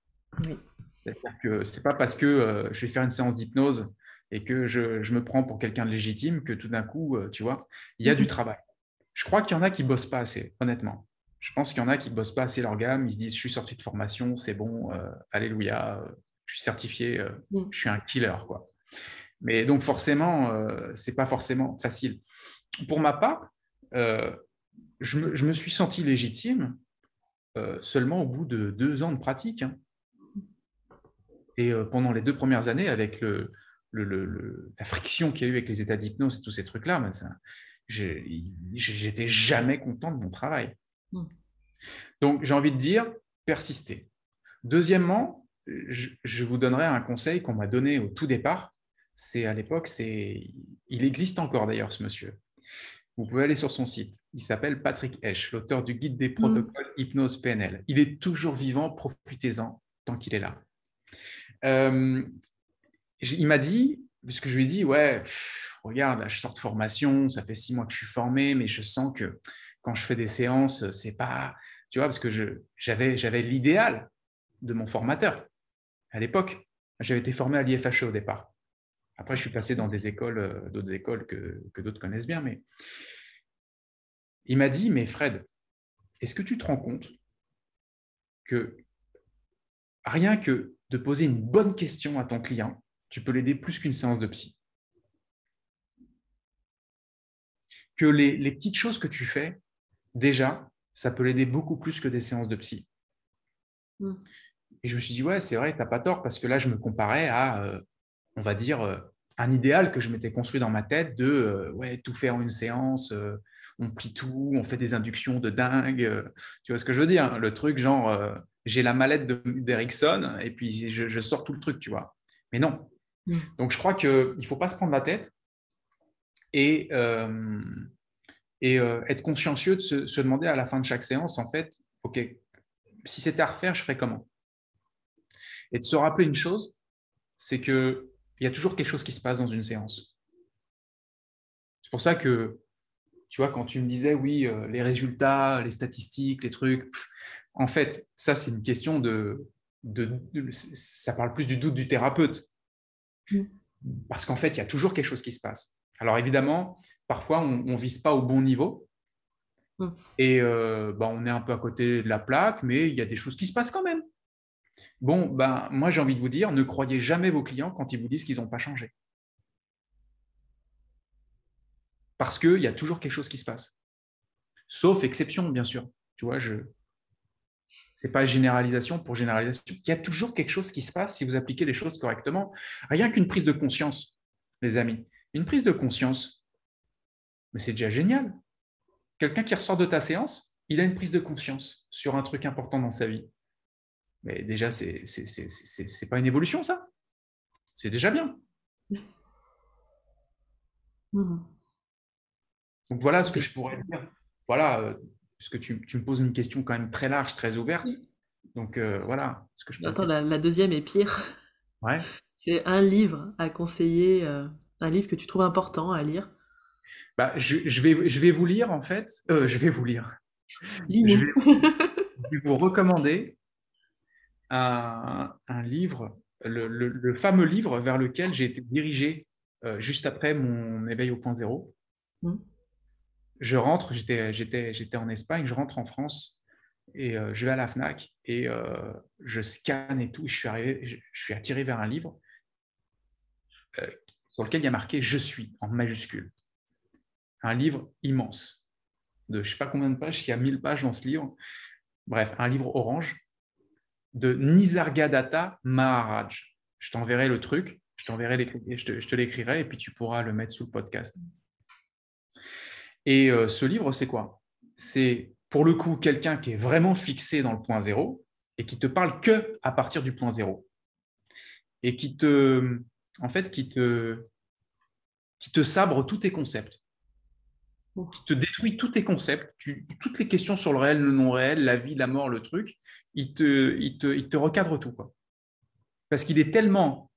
Oui. C'est-à-dire que ce n'est pas parce que euh, je vais faire une séance d'hypnose et que je, me prends pour quelqu'un de légitime que tout d'un coup, euh, tu vois, il y a du mhm. travail. Je crois qu'il y en a qui ne bossent pas assez, honnêtement. Je pense qu'il y en a qui ne bossent pas assez leur gamme. Ils se disent, je suis sorti de formation, c'est bon, euh, alléluia, je suis certifié, je suis un killer. Quoi. Mais donc forcément, ce n'est pas forcément facile. Pour ma part, je me, suis senti légitime seulement au bout de deux ans de pratique. Hein. Et euh, pendant les deux premières années, avec le, la friction qu'il y a eu avec les états d'hypnose et tous ces trucs-là, j'étais jamais content de mon travail. Hmm. Donc, j'ai envie de dire, persistez. Deuxièmement, je, vous donnerai un conseil qu'on m'a donné au tout départ. C'est à l'époque, c'est, il existe encore d'ailleurs ce monsieur. Vous pouvez aller sur son site. Il s'appelle Patrick Esch, l'auteur du guide des hmm. protocoles hypnose PNL. Il est toujours vivant, profitez-en tant qu'il est là. Euh, il m'a dit, puisque je lui ai dit, ouais, regarde, je sors de formation, ça fait six mois que je suis formé, mais je sens que quand je fais des séances, c'est pas, tu vois, parce que j'avais, j'avais l'idéal de mon formateur à l'époque. J'avais été formé à l'IFHE au départ. Après, je suis passé dans des écoles, euh, d'autres écoles que, que d'autres connaissent bien, mais il m'a dit, mais Fred, est-ce que tu te rends compte que rien que de poser une bonne question à ton client, tu peux l'aider plus qu'une séance de psy. Que les, petites choses que tu fais, déjà, ça peut l'aider beaucoup plus que des séances de psy. Mm. Et je me suis dit, ouais, c'est vrai, tu n'as pas tort, parce que là, je me comparais à, euh, on va dire, euh, un idéal que je m'étais construit dans ma tête de euh, ouais, tout faire en une séance, on plie tout, on fait des inductions de dingue. tu vois ce que je veux dire hein, Le truc, genre, j'ai la mallette d'Ericsson et puis je, sors tout le truc, tu vois. Mais non. Mm. Donc, je crois qu'il ne faut pas se prendre la tête et, euh, euh, être consciencieux de se, demander à la fin de chaque séance, en fait, OK, si c'était à refaire, je ferais comment? Et de se rappeler une chose, c'est qu'il y a toujours quelque chose qui se passe dans une séance. C'est pour ça que, tu vois, quand tu me disais, oui, euh, les résultats, les statistiques, les trucs, en fait, ça, c'est une question de, Ça parle plus du doute du thérapeute. Mm. Parce qu'en fait, il y a toujours quelque chose qui se passe. Alors évidemment, parfois, on ne vise pas au bon niveau. Mm. Et euh, bah, on est un peu à côté de la plaque, mais il y a des choses qui se passent quand même. Bon, ben, moi, j'ai envie de vous dire, ne croyez jamais vos clients quand ils vous disent qu'ils n'ont pas changé. Parce qu'il y a toujours quelque chose qui se passe. Sauf exception, bien sûr. Tu vois, je, ce n'est pas généralisation pour généralisation. Il y a toujours quelque chose qui se passe si vous appliquez les choses correctement. Rien qu'une prise de conscience, les amis. Une prise de conscience, mais c'est déjà génial. Quelqu'un qui ressort de ta séance, il a une prise de conscience sur un truc important dans sa vie. Mais déjà, ce n'est pas une évolution, ça. C'est déjà bien. Mmh. Donc voilà ce que je pourrais dire. Voilà, euh, puisque tu, tu, me poses une question quand même très large, très ouverte. Donc euh, voilà ce que je Attends, la, deuxième est pire. Ouais. C'est un livre à conseiller, euh, un livre que tu trouves important à lire. Bah, je, je, vais, je vais vous lire en fait. Euh, je vais vous lire. Je vais, je vais, vous recommander un, un livre, le, le, fameux livre vers lequel j'ai été dirigé juste après mon éveil au point zéro. Mmh. Je rentre, j'étais en Espagne, je rentre en France et euh, je vais à la FNAC et euh, je scanne et tout. je suis, arrivé, je, suis attiré vers un livre euh, sur lequel il y a marqué Je suis en majuscule. Un livre immense, de je ne sais pas combien de pages, il y a 1000 pages dans ce livre. Bref, un livre orange de Nisargadatta Maharaj. Je t'enverrai le truc, je t'enverrai je je te l'écrirai et puis tu pourras le mettre sous le podcast. Et ce livre, c'est quoi? C'est pour le coup, quelqu'un qui est vraiment fixé dans le point zéro et qui te parle que à partir du point zéro et qui te, en fait, qui te, qui te sabre tous tes concepts, qui te détruit tous tes concepts, toutes les questions sur le réel, le non réel, la vie, la mort, le truc, il te, il te, il te recadre tout. Quoi. Parce qu'il est tellement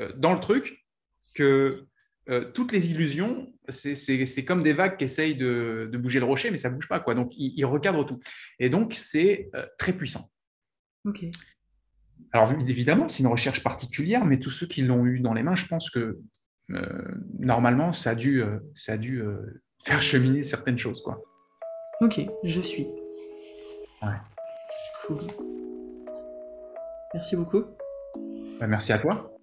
euh, dans le truc que euh, toutes les illusions, c'est comme des vagues qui essayent de, bouger le rocher, mais ça ne bouge pas. Quoi. Donc, il, recadre tout. Et donc, c'est euh, très puissant. Ok. Alors, évidemment, c'est une recherche particulière, mais tous ceux qui l'ont eu dans les mains, je pense que euh, normalement, ça a dû, ça a dû faire cheminer certaines choses. Quoi. Ok, je suis. Ouais. Merci beaucoup. Bah, merci à toi.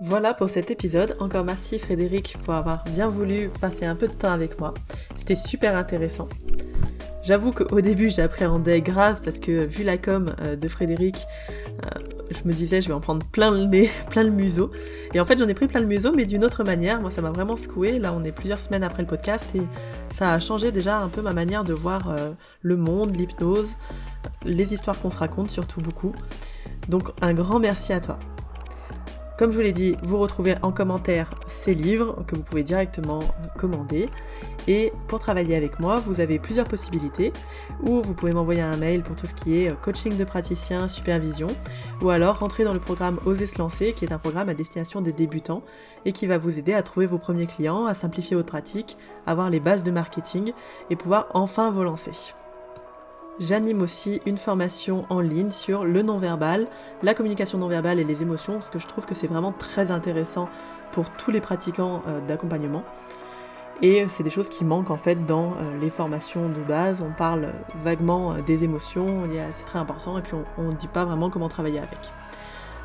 Voilà pour cet épisode. Encore merci Frédéric pour avoir bien voulu passer un peu de temps avec moi. C'était super intéressant. J'avoue qu'au début j'appréhendais grave parce que vu la com euh, de Frédéric, euh, je me disais je vais en prendre plein le nez, plein le museau. Et en fait j'en ai pris plein le museau mais d'une autre manière. Moi ça m'a vraiment secoué. Là on est plusieurs semaines après le podcast et ça a changé déjà un peu ma manière de voir euh, le monde, l'hypnose, les histoires qu'on se raconte surtout beaucoup. Donc un grand merci à toi. Comme je vous l'ai dit, vous retrouvez en commentaire ces livres que vous pouvez directement euh, commander. Et pour travailler avec moi, vous avez plusieurs possibilités. Ou vous pouvez m'envoyer un mail pour tout ce qui est euh, coaching de praticien, supervision. Ou alors rentrer dans le programme Oser se lancer, qui est un programme à destination des débutants et qui va vous aider à trouver vos premiers clients, à simplifier votre pratique, avoir les bases de marketing et pouvoir enfin vous lancer. J'anime aussi une formation en ligne sur le non-verbal, la communication non-verbale et les émotions, parce que je trouve que c'est vraiment très intéressant pour tous les pratiquants euh, d'accompagnement. Et c'est des choses qui manquent en fait dans euh, les formations de base. On parle vaguement euh, des émotions, c'est très important, et puis on ne dit pas vraiment comment travailler avec.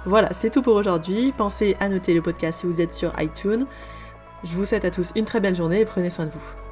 Voilà, c'est tout pour aujourd'hui. Pensez à noter le podcast si vous êtes sur iTunes. Je vous souhaite à tous une très belle journée et prenez soin de vous.